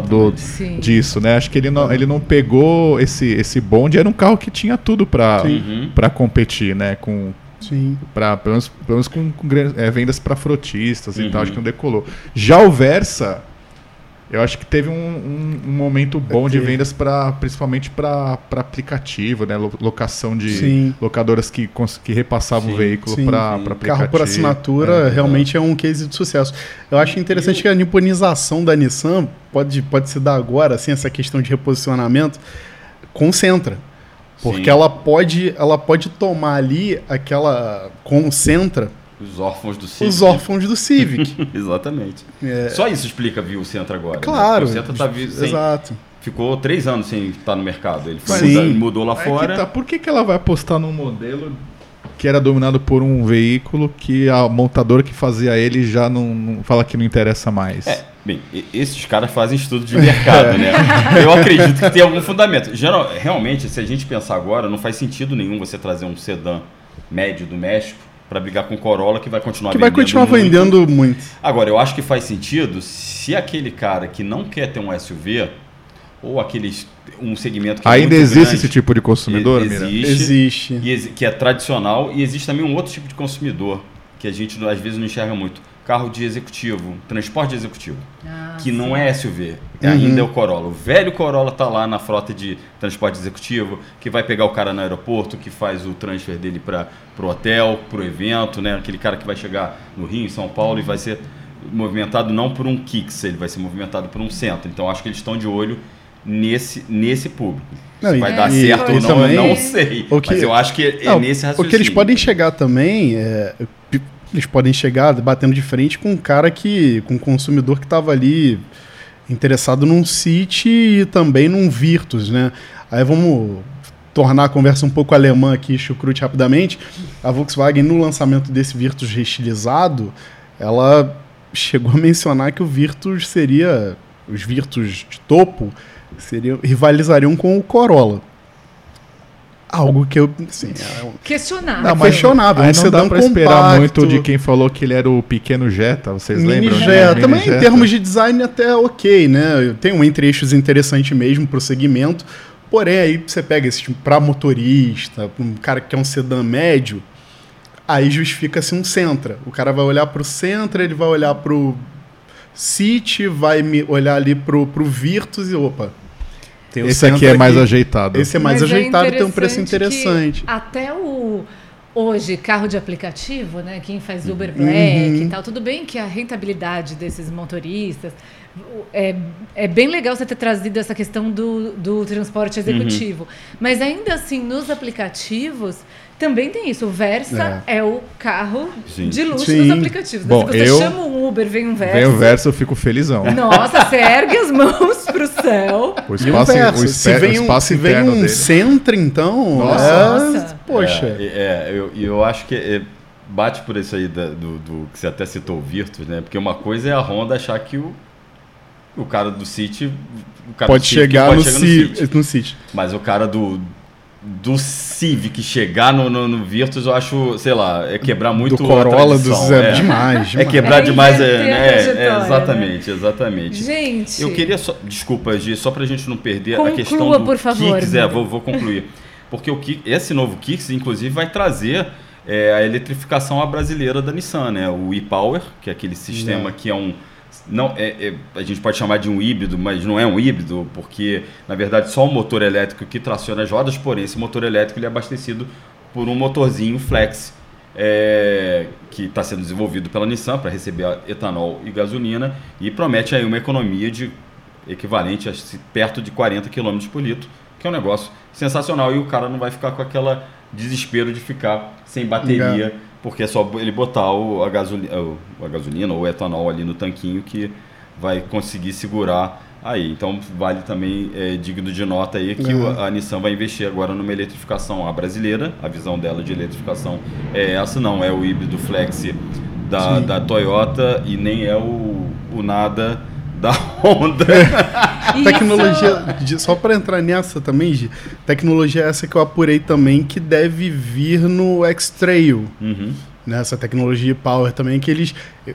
do, disso, né? Acho que ele não, ele não pegou esse, esse bonde, era um carro que tinha tudo para uhum. competir, né? Com, Sim. Pra, pelo, menos, pelo menos com, com é, vendas para frotistas uhum. e tal, acho que não decolou. Já o Versa, eu acho que teve um, um, um momento bom é de vendas para principalmente para aplicativo, né? Locação de sim. locadoras que, que repassavam sim, o veículo para aplicativo. Carro por assinatura é, realmente é. é um case de sucesso. Eu acho interessante que a niponização da Nissan pode, pode se dar agora, assim, essa questão de reposicionamento, concentra. Porque sim. ela pode, ela pode tomar ali aquela concentra os órfãos do Civic. Os órfãos do Civic. Exatamente. É... Só isso explica Viu Centro agora. Né? Claro. Né? O Centro tá sem... Exato. Ficou três anos sem estar no mercado. Ele foi mudar, mudou lá é fora. Tá. Por que, que ela vai apostar num modelo que era dominado por um veículo que a montadora que fazia ele já não, não fala que não interessa mais? É, bem, esses caras fazem estudo de mercado, né? Eu acredito que tem algum fundamento. Geral, realmente, se a gente pensar agora, não faz sentido nenhum você trazer um sedã médio do México para brigar com o Corolla, que vai continuar que vendendo. Vai continuar muito. vendendo muito. Agora, eu acho que faz sentido se aquele cara que não quer ter um SUV, ou aqueles um segmento que é ainda é existe grande, esse tipo de consumidor existe, existe. Que é tradicional e existe também um outro tipo de consumidor que a gente às vezes não enxerga muito carro de executivo, transporte de executivo, ah, que sim. não é SUV, uhum. ainda é o Corolla. O velho Corolla tá lá na frota de transporte executivo, que vai pegar o cara no aeroporto, que faz o transfer dele para o hotel, para o evento, né? Aquele cara que vai chegar no Rio, em São Paulo e vai ser movimentado não por um Kicks, ele vai ser movimentado por um centro. Então acho que eles estão de olho nesse, nesse público. Não, Se vai é, dar certo ou não, também, eu não sei. Que, mas eu acho que é não, nesse raciocínio. O que eles podem chegar também, é, eles podem chegar batendo de frente com um cara que. com um consumidor que estava ali interessado num City e também num Virtus, né? Aí vamos tornar a conversa um pouco alemã aqui, chucrute rapidamente. A Volkswagen, no lançamento desse Virtus restilizado, ela chegou a mencionar que o Virtus seria. Os Virtus de topo seriam, rivalizariam com o Corolla algo que eu. Assim, é um... Questionável. Não, mas questionável. Aí não dá pra esperar muito de quem falou que ele era o pequeno Jetta, vocês Mini lembram? Jetta. Né? Também Jetta. em termos de design até ok, né? Tem um entre-eixos interessante mesmo pro segmento. Porém, aí você pega esse tipo pra motorista, um cara que quer um sedã médio, aí justifica-se um Sentra. O cara vai olhar pro Sentra, ele vai olhar pro City, vai olhar ali pro, pro Virtus e opa, tem esse aqui é mais aqui. ajeitado. Esse é mais Mas é ajeitado, é tem um preço interessante. Até o hoje carro de aplicativo, né? Quem faz Uber Black uhum. e tal, tudo bem que a rentabilidade desses motoristas é, é bem legal você ter trazido essa questão do, do transporte executivo, uhum. mas ainda assim nos aplicativos também tem isso. O Versa é, é o carro Sim. de luxo Sim. dos aplicativos. Bom, Se você eu, chama um Uber, vem um Versa. Vem o Versa, eu fico felizão. Nossa, você ergue as mãos pro céu. O espaço, o, o se vem um, se vem um centro, então. Nossa. Nossa. Poxa. É, é, eu, eu acho que é, bate por isso aí da, do, do, que você até citou o Virtus, né? Porque uma coisa é a Honda achar que o, o cara do City. pode, chegar, pode no chegar no, City. no City. Mas o cara do do Civic chegar no, no, no, Virtus, eu acho, sei lá, é quebrar muito do Corolla do zero é. demais, demais. É quebrar é demais, é, né? é, exatamente, exatamente. Gente, eu queria só, desculpa, Gi, só pra gente não perder conclua, a questão do por favor, Kicks, é, vou, vou concluir. Porque o Kicks, esse novo Kicks, inclusive, vai trazer é, a eletrificação à brasileira da Nissan, né? O e-Power, que é aquele sistema que é um não é, é, a gente pode chamar de um híbrido, mas não é um híbrido, porque na verdade só o motor elétrico que traciona as rodas, porém esse motor elétrico ele é abastecido por um motorzinho flex é, que está sendo desenvolvido pela Nissan para receber etanol e gasolina e promete aí uma economia de equivalente a perto de 40 km por litro, que é um negócio sensacional e o cara não vai ficar com aquela desespero de ficar sem bateria porque é só ele botar o, a, gasolina, a gasolina ou o etanol ali no tanquinho que vai conseguir segurar Aí, então vale também, é, digno de nota aí, que uhum. a Nissan vai investir agora numa eletrificação a brasileira. A visão dela de eletrificação é essa, não é o híbrido flex da, da Toyota e nem é o, o nada da Honda. É. tecnologia, só para entrar nessa também, Gi, tecnologia essa que eu apurei também, que deve vir no X-Trail. Uhum nessa tecnologia Power também, que eles.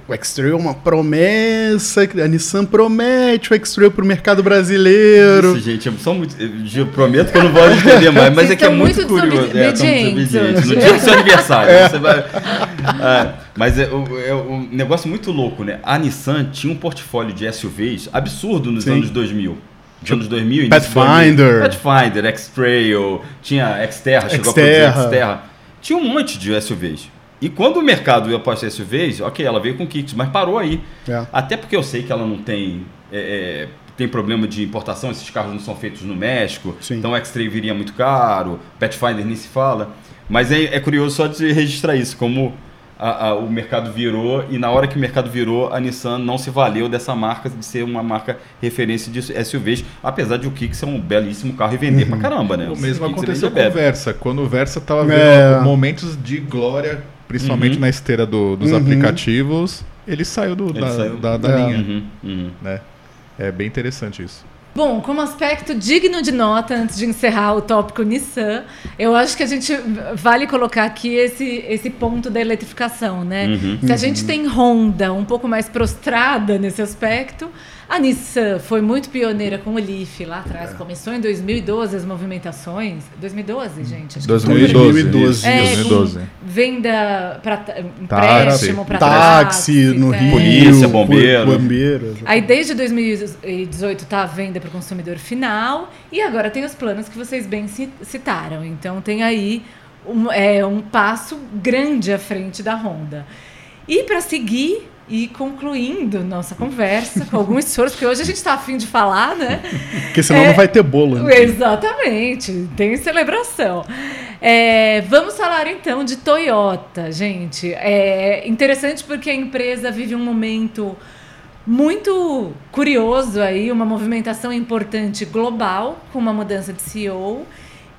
O X-Trail é uma promessa, a Nissan promete o X-Trail para o mercado brasileiro. Isso, gente, são muito, eu prometo que eu não vou entender mais, mas é que é muito, muito curioso. É, no dia do seu aniversário. É. Você vai, é, mas é, é, um negócio muito louco, né? A Nissan tinha um portfólio de SUVs absurdo nos Sim. anos 2000 dos anos 2000. Pathfinder. Pathfinder, X-Trail, tinha Xterra, chegou a produzir Xterra. Tinha um monte de SUVs. E quando o mercado ia para as SUVs, ok, ela veio com kits, mas parou aí. É. Até porque eu sei que ela não tem. É, é, tem problema de importação, esses carros não são feitos no México, Sim. então o X-Trail viria muito caro, Pathfinder nem se fala. Mas é, é curioso só de registrar isso, como a, a, o mercado virou e na hora que o mercado virou, a Nissan não se valeu dessa marca de ser uma marca referência de SUVs, apesar de o Kicks ser um belíssimo carro e vender uhum. pra caramba, né? O mesmo aconteceu com o Versa, quando o Versa tava é. vendo momentos de glória principalmente uhum. na esteira do, dos uhum. aplicativos, ele saiu, do, ele da, saiu. da, da é. linha. Uhum. uhum. Né? É bem interessante isso. Bom, como aspecto digno de nota, antes de encerrar o tópico Nissan, eu acho que a gente vale colocar aqui esse, esse ponto da eletrificação, né? Uhum, Se a gente uhum. tem Honda um pouco mais prostrada nesse aspecto, a Nissan foi muito pioneira com o Leaf lá atrás. É. Começou em 2012 as movimentações. 2012, gente? Acho 2012. 2012. É, 2012. Venda para empréstimo para táxi, no Rio. Polícia, bombeiro. bombeiro. Aí desde 2018 está a venda para o consumidor final. E agora tem os planos que vocês bem citaram. Então tem aí um, é, um passo grande à frente da Honda. E para seguir e concluindo nossa conversa com algum esforço, porque hoje a gente está afim de falar, né? Porque senão é, não vai ter bolo. Né? Exatamente, tem celebração. É, vamos falar então de Toyota, gente. É interessante porque a empresa vive um momento muito curioso aí, uma movimentação importante global, com uma mudança de CEO.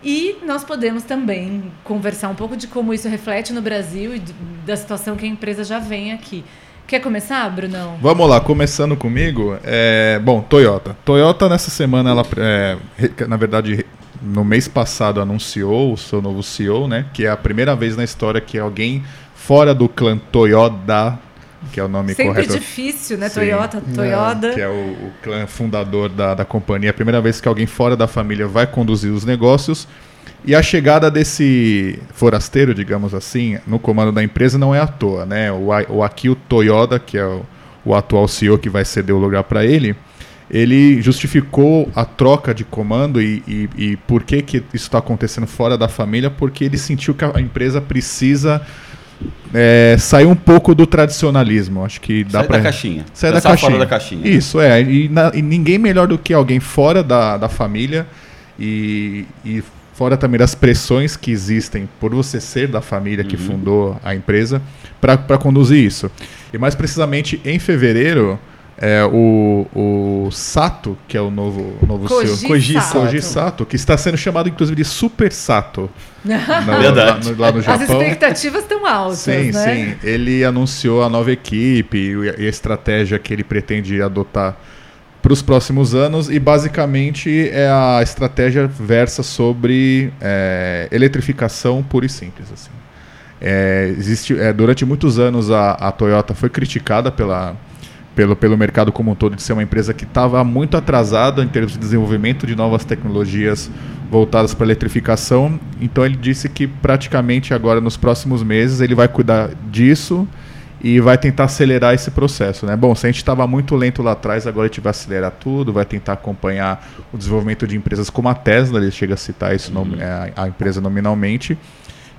E nós podemos também conversar um pouco de como isso reflete no Brasil e da situação que a empresa já vem aqui. Quer começar, Brunão? Vamos lá, começando comigo. É, bom, Toyota. Toyota nessa semana, ela, é, na verdade, no mês passado anunciou o seu novo CEO, né? Que é a primeira vez na história que alguém fora do clã Toyota, que é o nome Sempre correto. Sempre difícil, né? Sim, Toyota, Toyota. Que é o, o clã fundador da, da companhia. É a primeira vez que alguém fora da família vai conduzir os negócios. E a chegada desse forasteiro, digamos assim, no comando da empresa não é à toa, né? O, o Akio Toyoda, que é o, o atual CEO que vai ceder o lugar para ele, ele justificou a troca de comando e, e, e por que, que isso está acontecendo fora da família, porque ele sentiu que a empresa precisa é, sair um pouco do tradicionalismo. Acho que dá para. da caixinha. Sair da caixinha. fora da caixinha. Isso, é. E, na, e, ninguém melhor do que alguém fora da, da família e, e fora também das pressões que existem por você ser da família que uhum. fundou a empresa, para conduzir isso. E mais precisamente em fevereiro, é, o, o Sato, que é o novo, novo Koji seu, Koji Sato. Koji Sato, que está sendo chamado inclusive de Super Sato. no, Verdade. Lá, no, lá no Japão. As expectativas estão altas, sim, né? Sim, Ele anunciou a nova equipe e a estratégia que ele pretende adotar para os próximos anos e basicamente é a estratégia versa sobre é, eletrificação pura e simples assim. É, existe, é, durante muitos anos a, a Toyota foi criticada pela, pelo, pelo mercado como um todo de ser uma empresa que estava muito atrasada em termos de desenvolvimento de novas tecnologias voltadas para eletrificação. Então ele disse que praticamente agora nos próximos meses ele vai cuidar disso e vai tentar acelerar esse processo. Né? Bom, se a gente estava muito lento lá atrás, agora a gente vai acelerar tudo, vai tentar acompanhar o desenvolvimento de empresas como a Tesla, ele chega a citar isso, uhum. É, a, a, empresa nominalmente.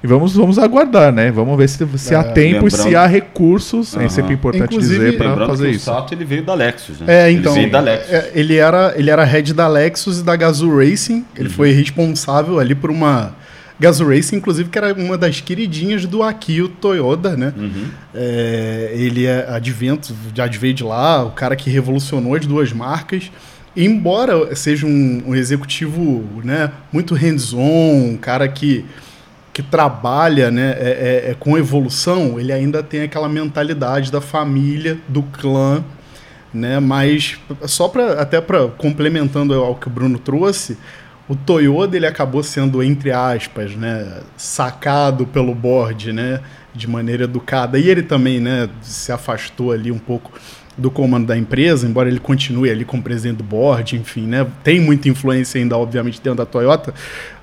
E vamos, vamos aguardar, né? Vamos ver se, se é, há tempo e se há recursos. Uhum. É sempre importante Inclusive, dizer para fazer isso. O Sato ele veio da Lexus, né? É, então. Ele veio da Lexus. É, ele, era, ele era head da Lexus e da Gazoo Racing. Ele uhum. foi responsável ali por uma Gazoo Racing, inclusive, que era uma das queridinhas do Akio Toyoda, né? Uhum. É, ele é advento, já adveio de lá, o cara que revolucionou as duas marcas. embora seja um, um executivo né, muito hands-on, um cara que, que trabalha né, é, é, é, com evolução, ele ainda tem aquela mentalidade da família, do clã, né? Mas só para até para complementando ao que o Bruno trouxe, o Toyota ele acabou sendo entre aspas, né, sacado pelo board, né, de maneira educada. E ele também, né, se afastou ali um pouco do comando da empresa, embora ele continue ali como presidente do board, enfim, né? Tem muita influência ainda, obviamente, dentro da Toyota,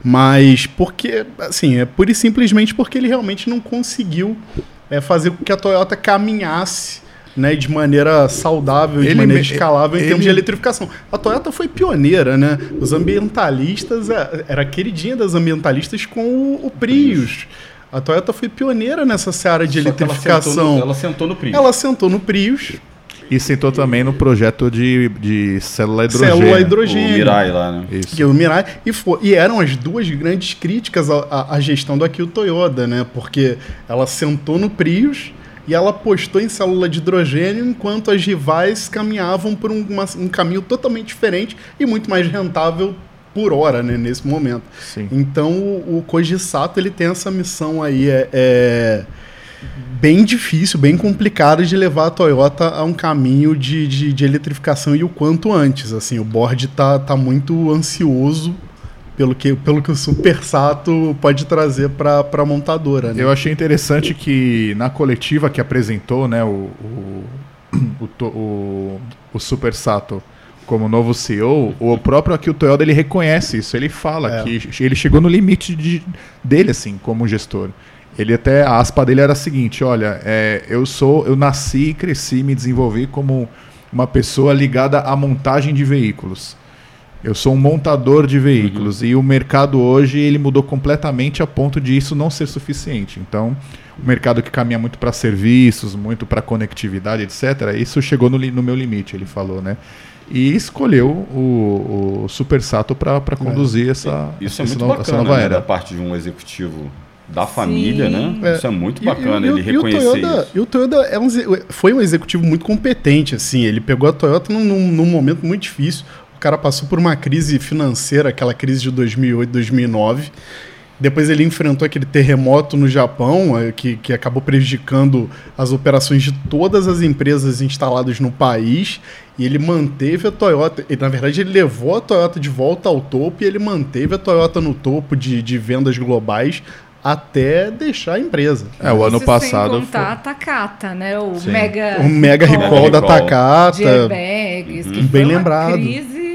mas porque, assim, é pura e simplesmente porque ele realmente não conseguiu é, fazer com que a Toyota caminhasse né, de maneira saudável, de maneira escalável ele, em termos de eletrificação. A Toyota foi pioneira, né? Os ambientalistas, é, era queridinha das ambientalistas com o, o Prius. A Toyota foi pioneira nessa seara de Só eletrificação. Ela sentou, no, ela sentou no Prius. Ela sentou no Prius. E sentou também no projeto de, de célula hidrogênio. Célula hidrogênio. O Mirai lá, né? Isso. Que o Mirai. E, foi, e eram as duas grandes críticas à, à gestão do Akio Toyota, né? Porque ela sentou no Prius e ela apostou em célula de hidrogênio enquanto as rivais caminhavam por um, uma, um caminho totalmente diferente e muito mais rentável por hora, né, nesse momento. Sim. Então o, o Koji Sato ele tem essa missão aí é, é bem difícil, bem complicado de levar a Toyota a um caminho de, de, de eletrificação e o quanto antes. Assim, o board tá, tá muito ansioso pelo que, pelo que o Super Sato pode trazer para a montadora. Né? Eu achei interessante que na coletiva que apresentou né, o, o, o, o, o Super Sato como novo CEO, o próprio Akio Toyoda ele reconhece isso. Ele fala é. que ele chegou no limite de, dele assim como gestor. Ele até a aspa dele era a seguinte: olha, é, eu sou, eu nasci, cresci, me desenvolvi como uma pessoa ligada à montagem de veículos. Eu sou um montador de veículos uhum. e o mercado hoje ele mudou completamente a ponto de isso não ser suficiente. Então, o mercado que caminha muito para serviços, muito para conectividade, etc. Isso chegou no, no, meu limite, ele falou, né? E escolheu o, o Super Sato para conduzir é. essa, isso é essa, é muito nova, bacana, né, era. da parte de um executivo da família, Sim. né? É. Isso é muito bacana, e, e, ele e reconhecer Toyota, isso. E o Toyota é um, foi um executivo muito competente, assim. Ele pegou a Toyota num, num momento muito difícil cara passou por uma crise financeira, aquela crise de 2008, 2009. Depois ele enfrentou aquele terremoto no Japão, eh, que, que acabou prejudicando as operações de todas as empresas instaladas no país. E ele manteve a Toyota. E, na verdade, ele levou a Toyota de volta ao topo e ele manteve a Toyota no topo de, de vendas globais até deixar a empresa. É, o ano Isso passado. Sem contar foi... a Takata, né? O Sim. mega. O mega recall, da Takata. De airbags, uhum. que Bem lembrado. crise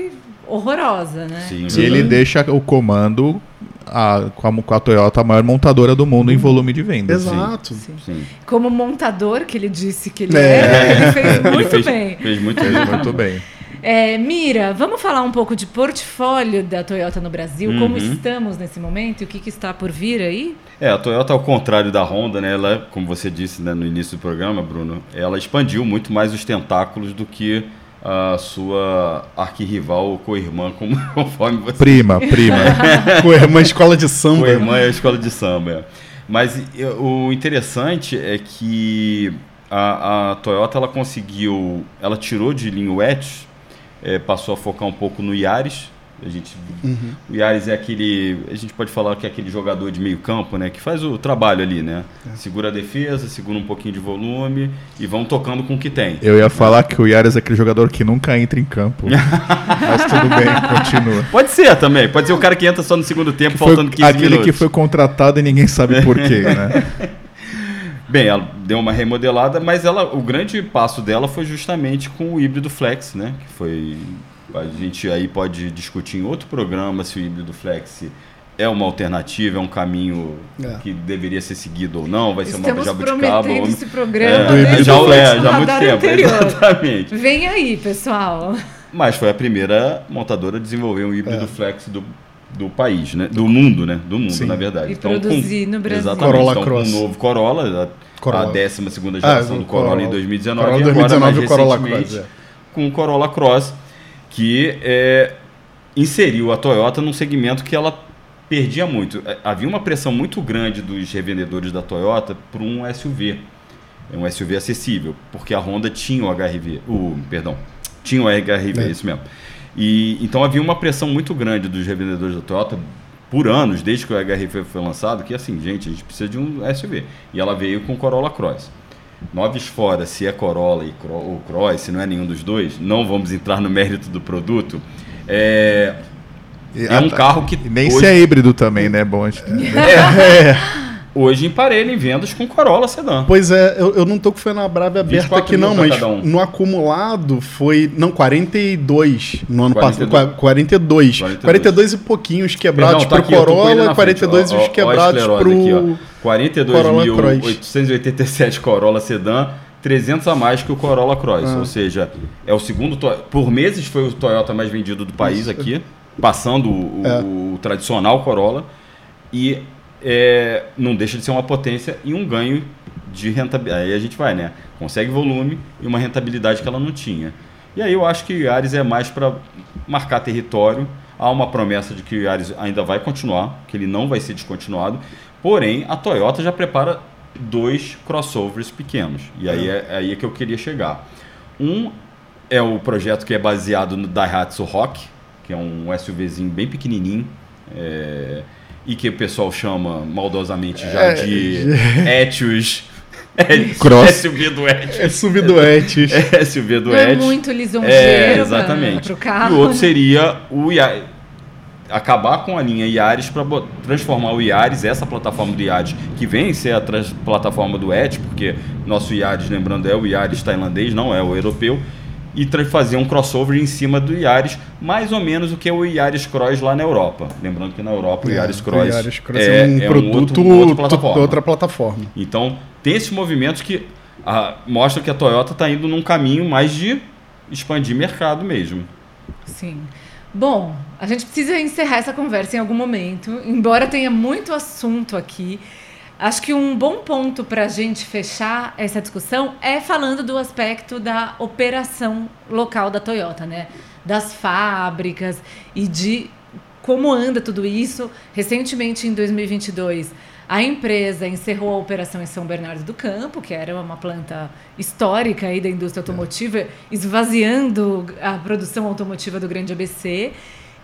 horrorosa, né? Sim, e ele deixa o comando a, com, a, Toyota, a maior montadora do mundo em uhum. volume de vendas. Exato. Sim. Sim. Como montador que ele disse que ele é. era, ele fez muito ele fez, bem. Fez muito, fez muito bem. É, Mira, vamos falar um pouco de portfólio da Toyota no Brasil, uhum. como estamos nesse momento e o que, que, está por vir aí? É, a Toyota, ao contrário da Honda, né, ela, como você disse né, no início do programa, Bruno, ela expandiu muito mais os tentáculos do que a sua arquirrival ou co-irmã, conforme você. Prima, prima. co-irmã escola de samba. Co-irmã é a escola de samba. É. Mas o interessante é que a, a, Toyota ela conseguiu, ela tirou de linha é, passou a focar um pouco no Yaris, a gente, uhum. O Yaris é aquele. A gente pode falar que é aquele jogador de meio campo, né? Que faz o trabalho ali, né? É. Segura a defesa, segura um pouquinho de volume e vão tocando com o que tem. Eu ia falar que o Yaris é aquele jogador que nunca entra em campo. mas tudo bem, continua. Pode ser também. Pode ser o cara que entra só no segundo tempo, que faltando 15 aquele minutos. Aquele que foi contratado e ninguém sabe porquê, né? Bem, ela deu uma remodelada, mas ela, o grande passo dela foi justamente com o híbrido flex, né? Que foi a gente aí pode discutir em outro programa se o híbrido flex é uma alternativa, é um caminho é. que deveria ser seguido ou não, vai Estamos ser uma jabuticaba. Ou... esse programa é, já, é, já há muito tempo, anterior. exatamente. Vem aí, pessoal. Mas foi a primeira montadora a desenvolver um híbrido é. flex do, do país, né? Do mundo, né? Do mundo, Sim. na verdade. E então, produzir com, no Brasil. Exatamente. Corolla então, Cross. o novo Corolla, Corolla. a 12 segunda geração ah, do Corolla, Corolla, em 2019 Corolla e agora 2019, mais o Corolla Cross, é. com o Corolla Cross que é, inseriu a Toyota num segmento que ela perdia muito. É, havia uma pressão muito grande dos revendedores da Toyota por um SUV, um SUV acessível, porque a Honda tinha o HRV, o perdão, tinha o HRV, é. isso mesmo. E então havia uma pressão muito grande dos revendedores da Toyota por anos, desde que o HRV foi lançado, que assim, gente, a gente precisa de um SUV. E ela veio com o Corolla Cross. Noves fora, se é Corolla ou Cross, se não é nenhum dos dois, não vamos entrar no mérito do produto. É, é um carro que. Nem hoje... se é híbrido também, né? Bom, gente... é. é hoje emparelho em vendas com Corolla Sedan. Pois é, eu, eu não tô com o na Brava aberta aqui não, mas um. no acumulado foi, não, 42 no ano 42. passado, 42. 42. 42 e pouquinhos quebrados Perdão, tá pro aqui, Corolla, 42 e os quebrados ó, pro aqui, 42.887 Corolla Sedan. 300 a mais que o Corolla Cross, ah. ou seja, é o segundo por meses foi o Toyota mais vendido do país Isso. aqui, passando o, é. o tradicional Corolla e é, não deixa de ser uma potência e um ganho de rentabilidade. Aí a gente vai, né? Consegue volume e uma rentabilidade que ela não tinha. E aí eu acho que o Ares é mais para marcar território. Há uma promessa de que o Ares ainda vai continuar, que ele não vai ser descontinuado. Porém, a Toyota já prepara dois crossovers pequenos. E aí é, é aí é que eu queria chegar. Um é o projeto que é baseado no Daihatsu Rock, que é um SUVzinho bem pequenininho. É, e que o pessoal chama maldosamente já é, de Etios. É, Cross. SUV do Etios. SUV do Etios. É, SUV do Etios. É muito lisonjeiro é, exatamente. Pro carro. E o outro seria o. Acabar com a linha Yaris para transformar o Yaris, essa plataforma do Yaris, que vem ser a plataforma do Etios, porque nosso Yaris, lembrando, é o Yaris tailandês, não é o europeu, e fazer um crossover em cima do Yaris, mais ou menos o que é o Yaris Cross lá na Europa. Lembrando que na Europa é, o Yaris Cross, o Cross é, é, um é produto um outro, plataforma. outra plataforma. Então, tem esses movimentos que ah, mostram que a Toyota está indo num caminho mais de expandir mercado mesmo. Sim. Bom, a gente precisa encerrar essa conversa em algum momento, embora tenha muito assunto aqui. Acho que um bom ponto para a gente fechar essa discussão é falando do aspecto da operação local da Toyota, né? Das fábricas e de como anda tudo isso. Recentemente, em 2022, a empresa encerrou a operação em São Bernardo do Campo, que era uma planta histórica aí da indústria automotiva, esvaziando a produção automotiva do Grande ABC.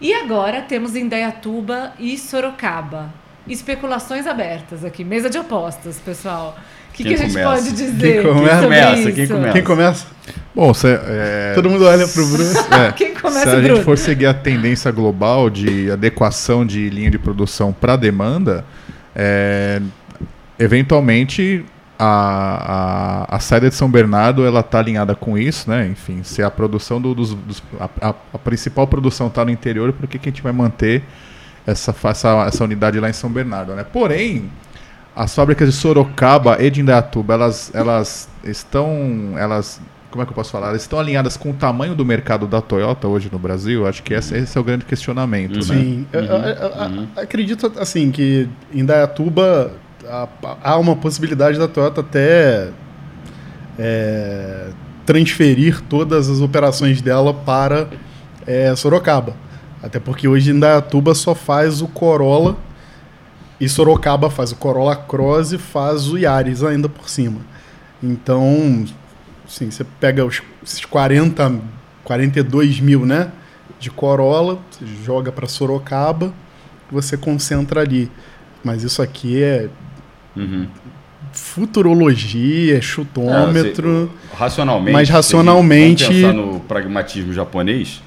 E agora temos Indaiatuba e Sorocaba especulações abertas aqui, mesa de apostas, pessoal. O que, que, a gente começa? pode dizer? Quem começa? Quem começa? Quem começa? Bom, cê, é... todo mundo olha para o Bruno. É, Quem começa, Se a Bruno? gente for seguir a tendência global de adequação de linha de produção para demanda, é, eventualmente a, a, a, saída de São Bernardo ela está alinhada com isso, né? Enfim, se a produção do, dos, dos a, a, a, principal produção está no interior, por que, que a gente vai manter essa, essa, essa unidade lá em São Bernardo. Né? Porém, as fábricas de Sorocaba e de Indaiatuba, elas, elas estão. Elas, como é que eu posso falar? Elas estão alinhadas com o tamanho do mercado da Toyota hoje no Brasil? Acho que esse, esse é o grande questionamento. Né? Sim. Né? Uhum. Eu, eu, eu, acredito assim que em Indaiatuba há uma possibilidade da Toyota até é, transferir todas as operações dela para é, Sorocaba. Até porque hoje Indaiatuba só faz o Corolla e Sorocaba faz o Corolla Cross e faz o Yaris ainda por cima. Então, assim, você pega os, esses 40, 42 mil, né? De Corolla, joga para Sorocaba, você concentra ali. Mas isso aqui é uhum. futurologia, chutômetro. É, racionalmente. Mas racionalmente. Vamos pensar no pragmatismo japonês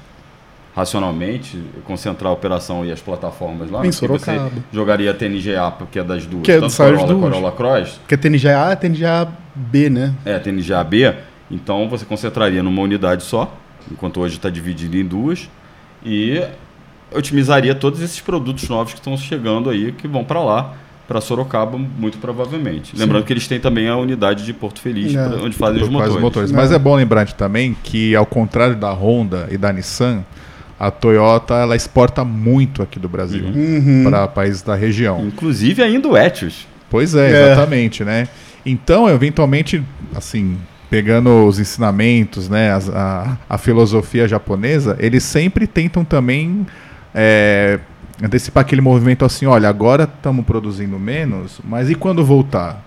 racionalmente, concentrar a operação e as plataformas lá, em Sorocaba. você jogaria a TNGA, porque é das duas, que é tanto Corolla, duas. Corolla Cross. Que a TNGA é a TNGA B, né? É, a TNGA B, então você concentraria numa unidade só, enquanto hoje está dividido em duas, e otimizaria todos esses produtos novos que estão chegando aí, que vão para lá, para Sorocaba, muito provavelmente. Sim. Lembrando que eles têm também a unidade de Porto Feliz, é. onde fazem os motores. motores. Mas é bom lembrar também que, ao contrário da Honda e da Nissan, a Toyota ela exporta muito aqui do Brasil uhum. para países da região. Inclusive ainda o Etios. Pois é, é, exatamente, né? Então, eventualmente, assim, pegando os ensinamentos, né, a, a, a filosofia japonesa, eles sempre tentam também é, antecipar aquele movimento assim, olha, agora estamos produzindo menos, mas e quando voltar?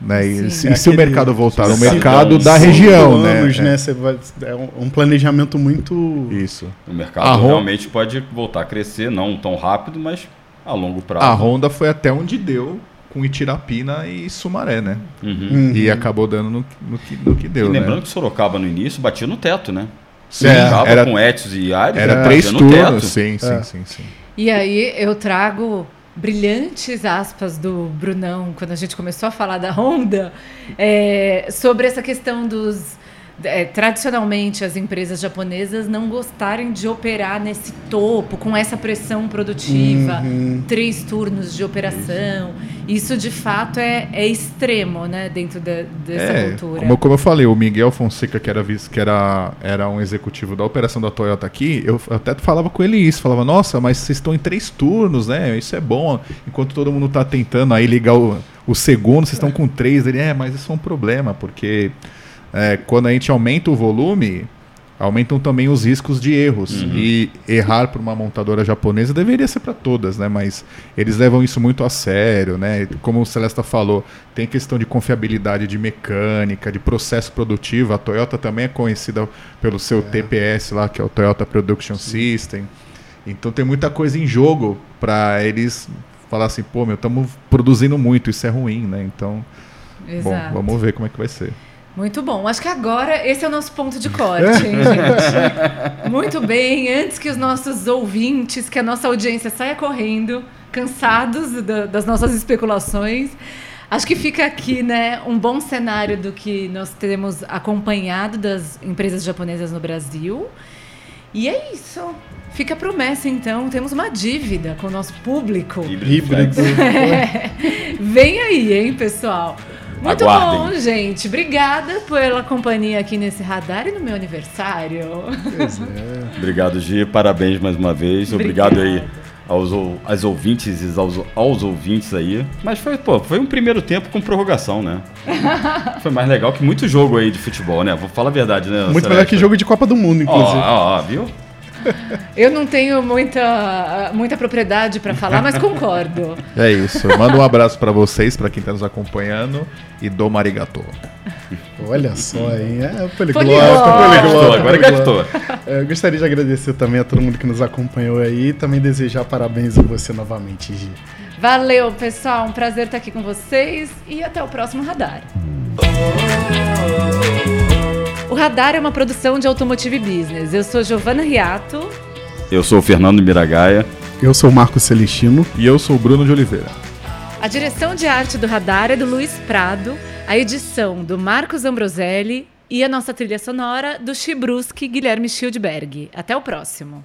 Né? E, se, É e se o mercado voltar, o mercado da região, né? anos, É. né? Você vai- é um- planejamento muito. Isso. O mercado A realmente pode voltar a crescer, não tão rápido, mas a longo prazo. A Honda foi até onde deu com Itirapina e Sumaré, né? Uhum. Uhum. E acabou dando no, no que, no que E deu, lembrando né? que Sorocaba no início batia no teto, né? Sim, era, com Etios e Ares, era três no turnos. Sim, sim, É. sim, sim. E aí eu trago brilhantes aspas do Brunão quando a gente começou a falar da Honda é, sobre essa questão dos é, tradicionalmente as empresas japonesas não gostarem de operar nesse topo com essa pressão produtiva Uhum. três turnos de operação isso de fato é, é extremo né dentro da- dessa É, cultura como, como eu falei, o Miguel Fonseca, que era vice, que era, era um executivo da operação da Toyota aqui, eu até falava com ele isso, falava, nossa, mas vocês estão em três turnos, né? Isso é bom. Enquanto todo mundo tá tentando aí ligar o, o segundo, vocês estão com três. Ele, é, mas isso é um problema, porque é, quando a gente aumenta o volume, aumentam também os riscos de erros. Uhum. E errar para uma montadora japonesa deveria ser para todas, né? Mas eles levam isso muito a sério, né? Como o Celesta falou, tem questão de confiabilidade de mecânica, de processo produtivo. A Toyota também é conhecida pelo seu TPS lá, que é o Toyota Production System. Então tem muita coisa em jogo para eles falar assim, pô, meu, estamos produzindo muito, isso é ruim, né? Então, bom, Exato. vamos ver como é que vai ser. Muito bom. Acho que agora esse é o nosso ponto de corte, hein, gente? Muito bem. Antes que os nossos ouvintes, que a nossa audiência saia correndo, cansados da- das nossas especulações, acho que fica aqui, né, um bom cenário do que nós temos acompanhado das empresas japonesas no Brasil. E é isso. Fica a promessa, então. Temos uma dívida com o nosso público. Híbrido. Vem aí, hein, pessoal? Muito Aguardem. bom, gente. Obrigada pela companhia aqui nesse radar e no meu aniversário. Pois é. Obrigado, Gi. Parabéns mais uma vez. Obrigado aí aos, às ouvintes e aos, aos ouvintes aí. Mas foi, pô, foi um primeiro tempo com prorrogação, né? foi mais legal que muito jogo aí de futebol, né? Vou falar a verdade, né? Muito Celeste? melhor que jogo de Copa do Mundo, Ó, inclusive. ó, ó, viu? Eu não tenho muita, muita propriedade para falar, mas concordo. É isso. Manda um abraço para vocês, para quem está nos acompanhando e do Marigato. Olha só, hein? É poliglota, Poliglota. poliglota. Agora poliglota. gastou. É, Eu gostaria de agradecer também a todo mundo que nos acompanhou aí e também desejar parabéns a você novamente, Gi. Valeu, pessoal. Um prazer estar aqui com vocês e até o próximo Radar. O Radar é uma produção de Automotive Business. Eu sou Giovana Riato. Eu sou o Fernando Miragaia. Eu sou o Marco Celestino. E eu sou o Bruno de Oliveira. A direção de arte do Radar é do Luiz Prado, a edição do Marcos Ambroselli e a nossa trilha sonora do Chibruski Guilherme Schildberg. Até o próximo.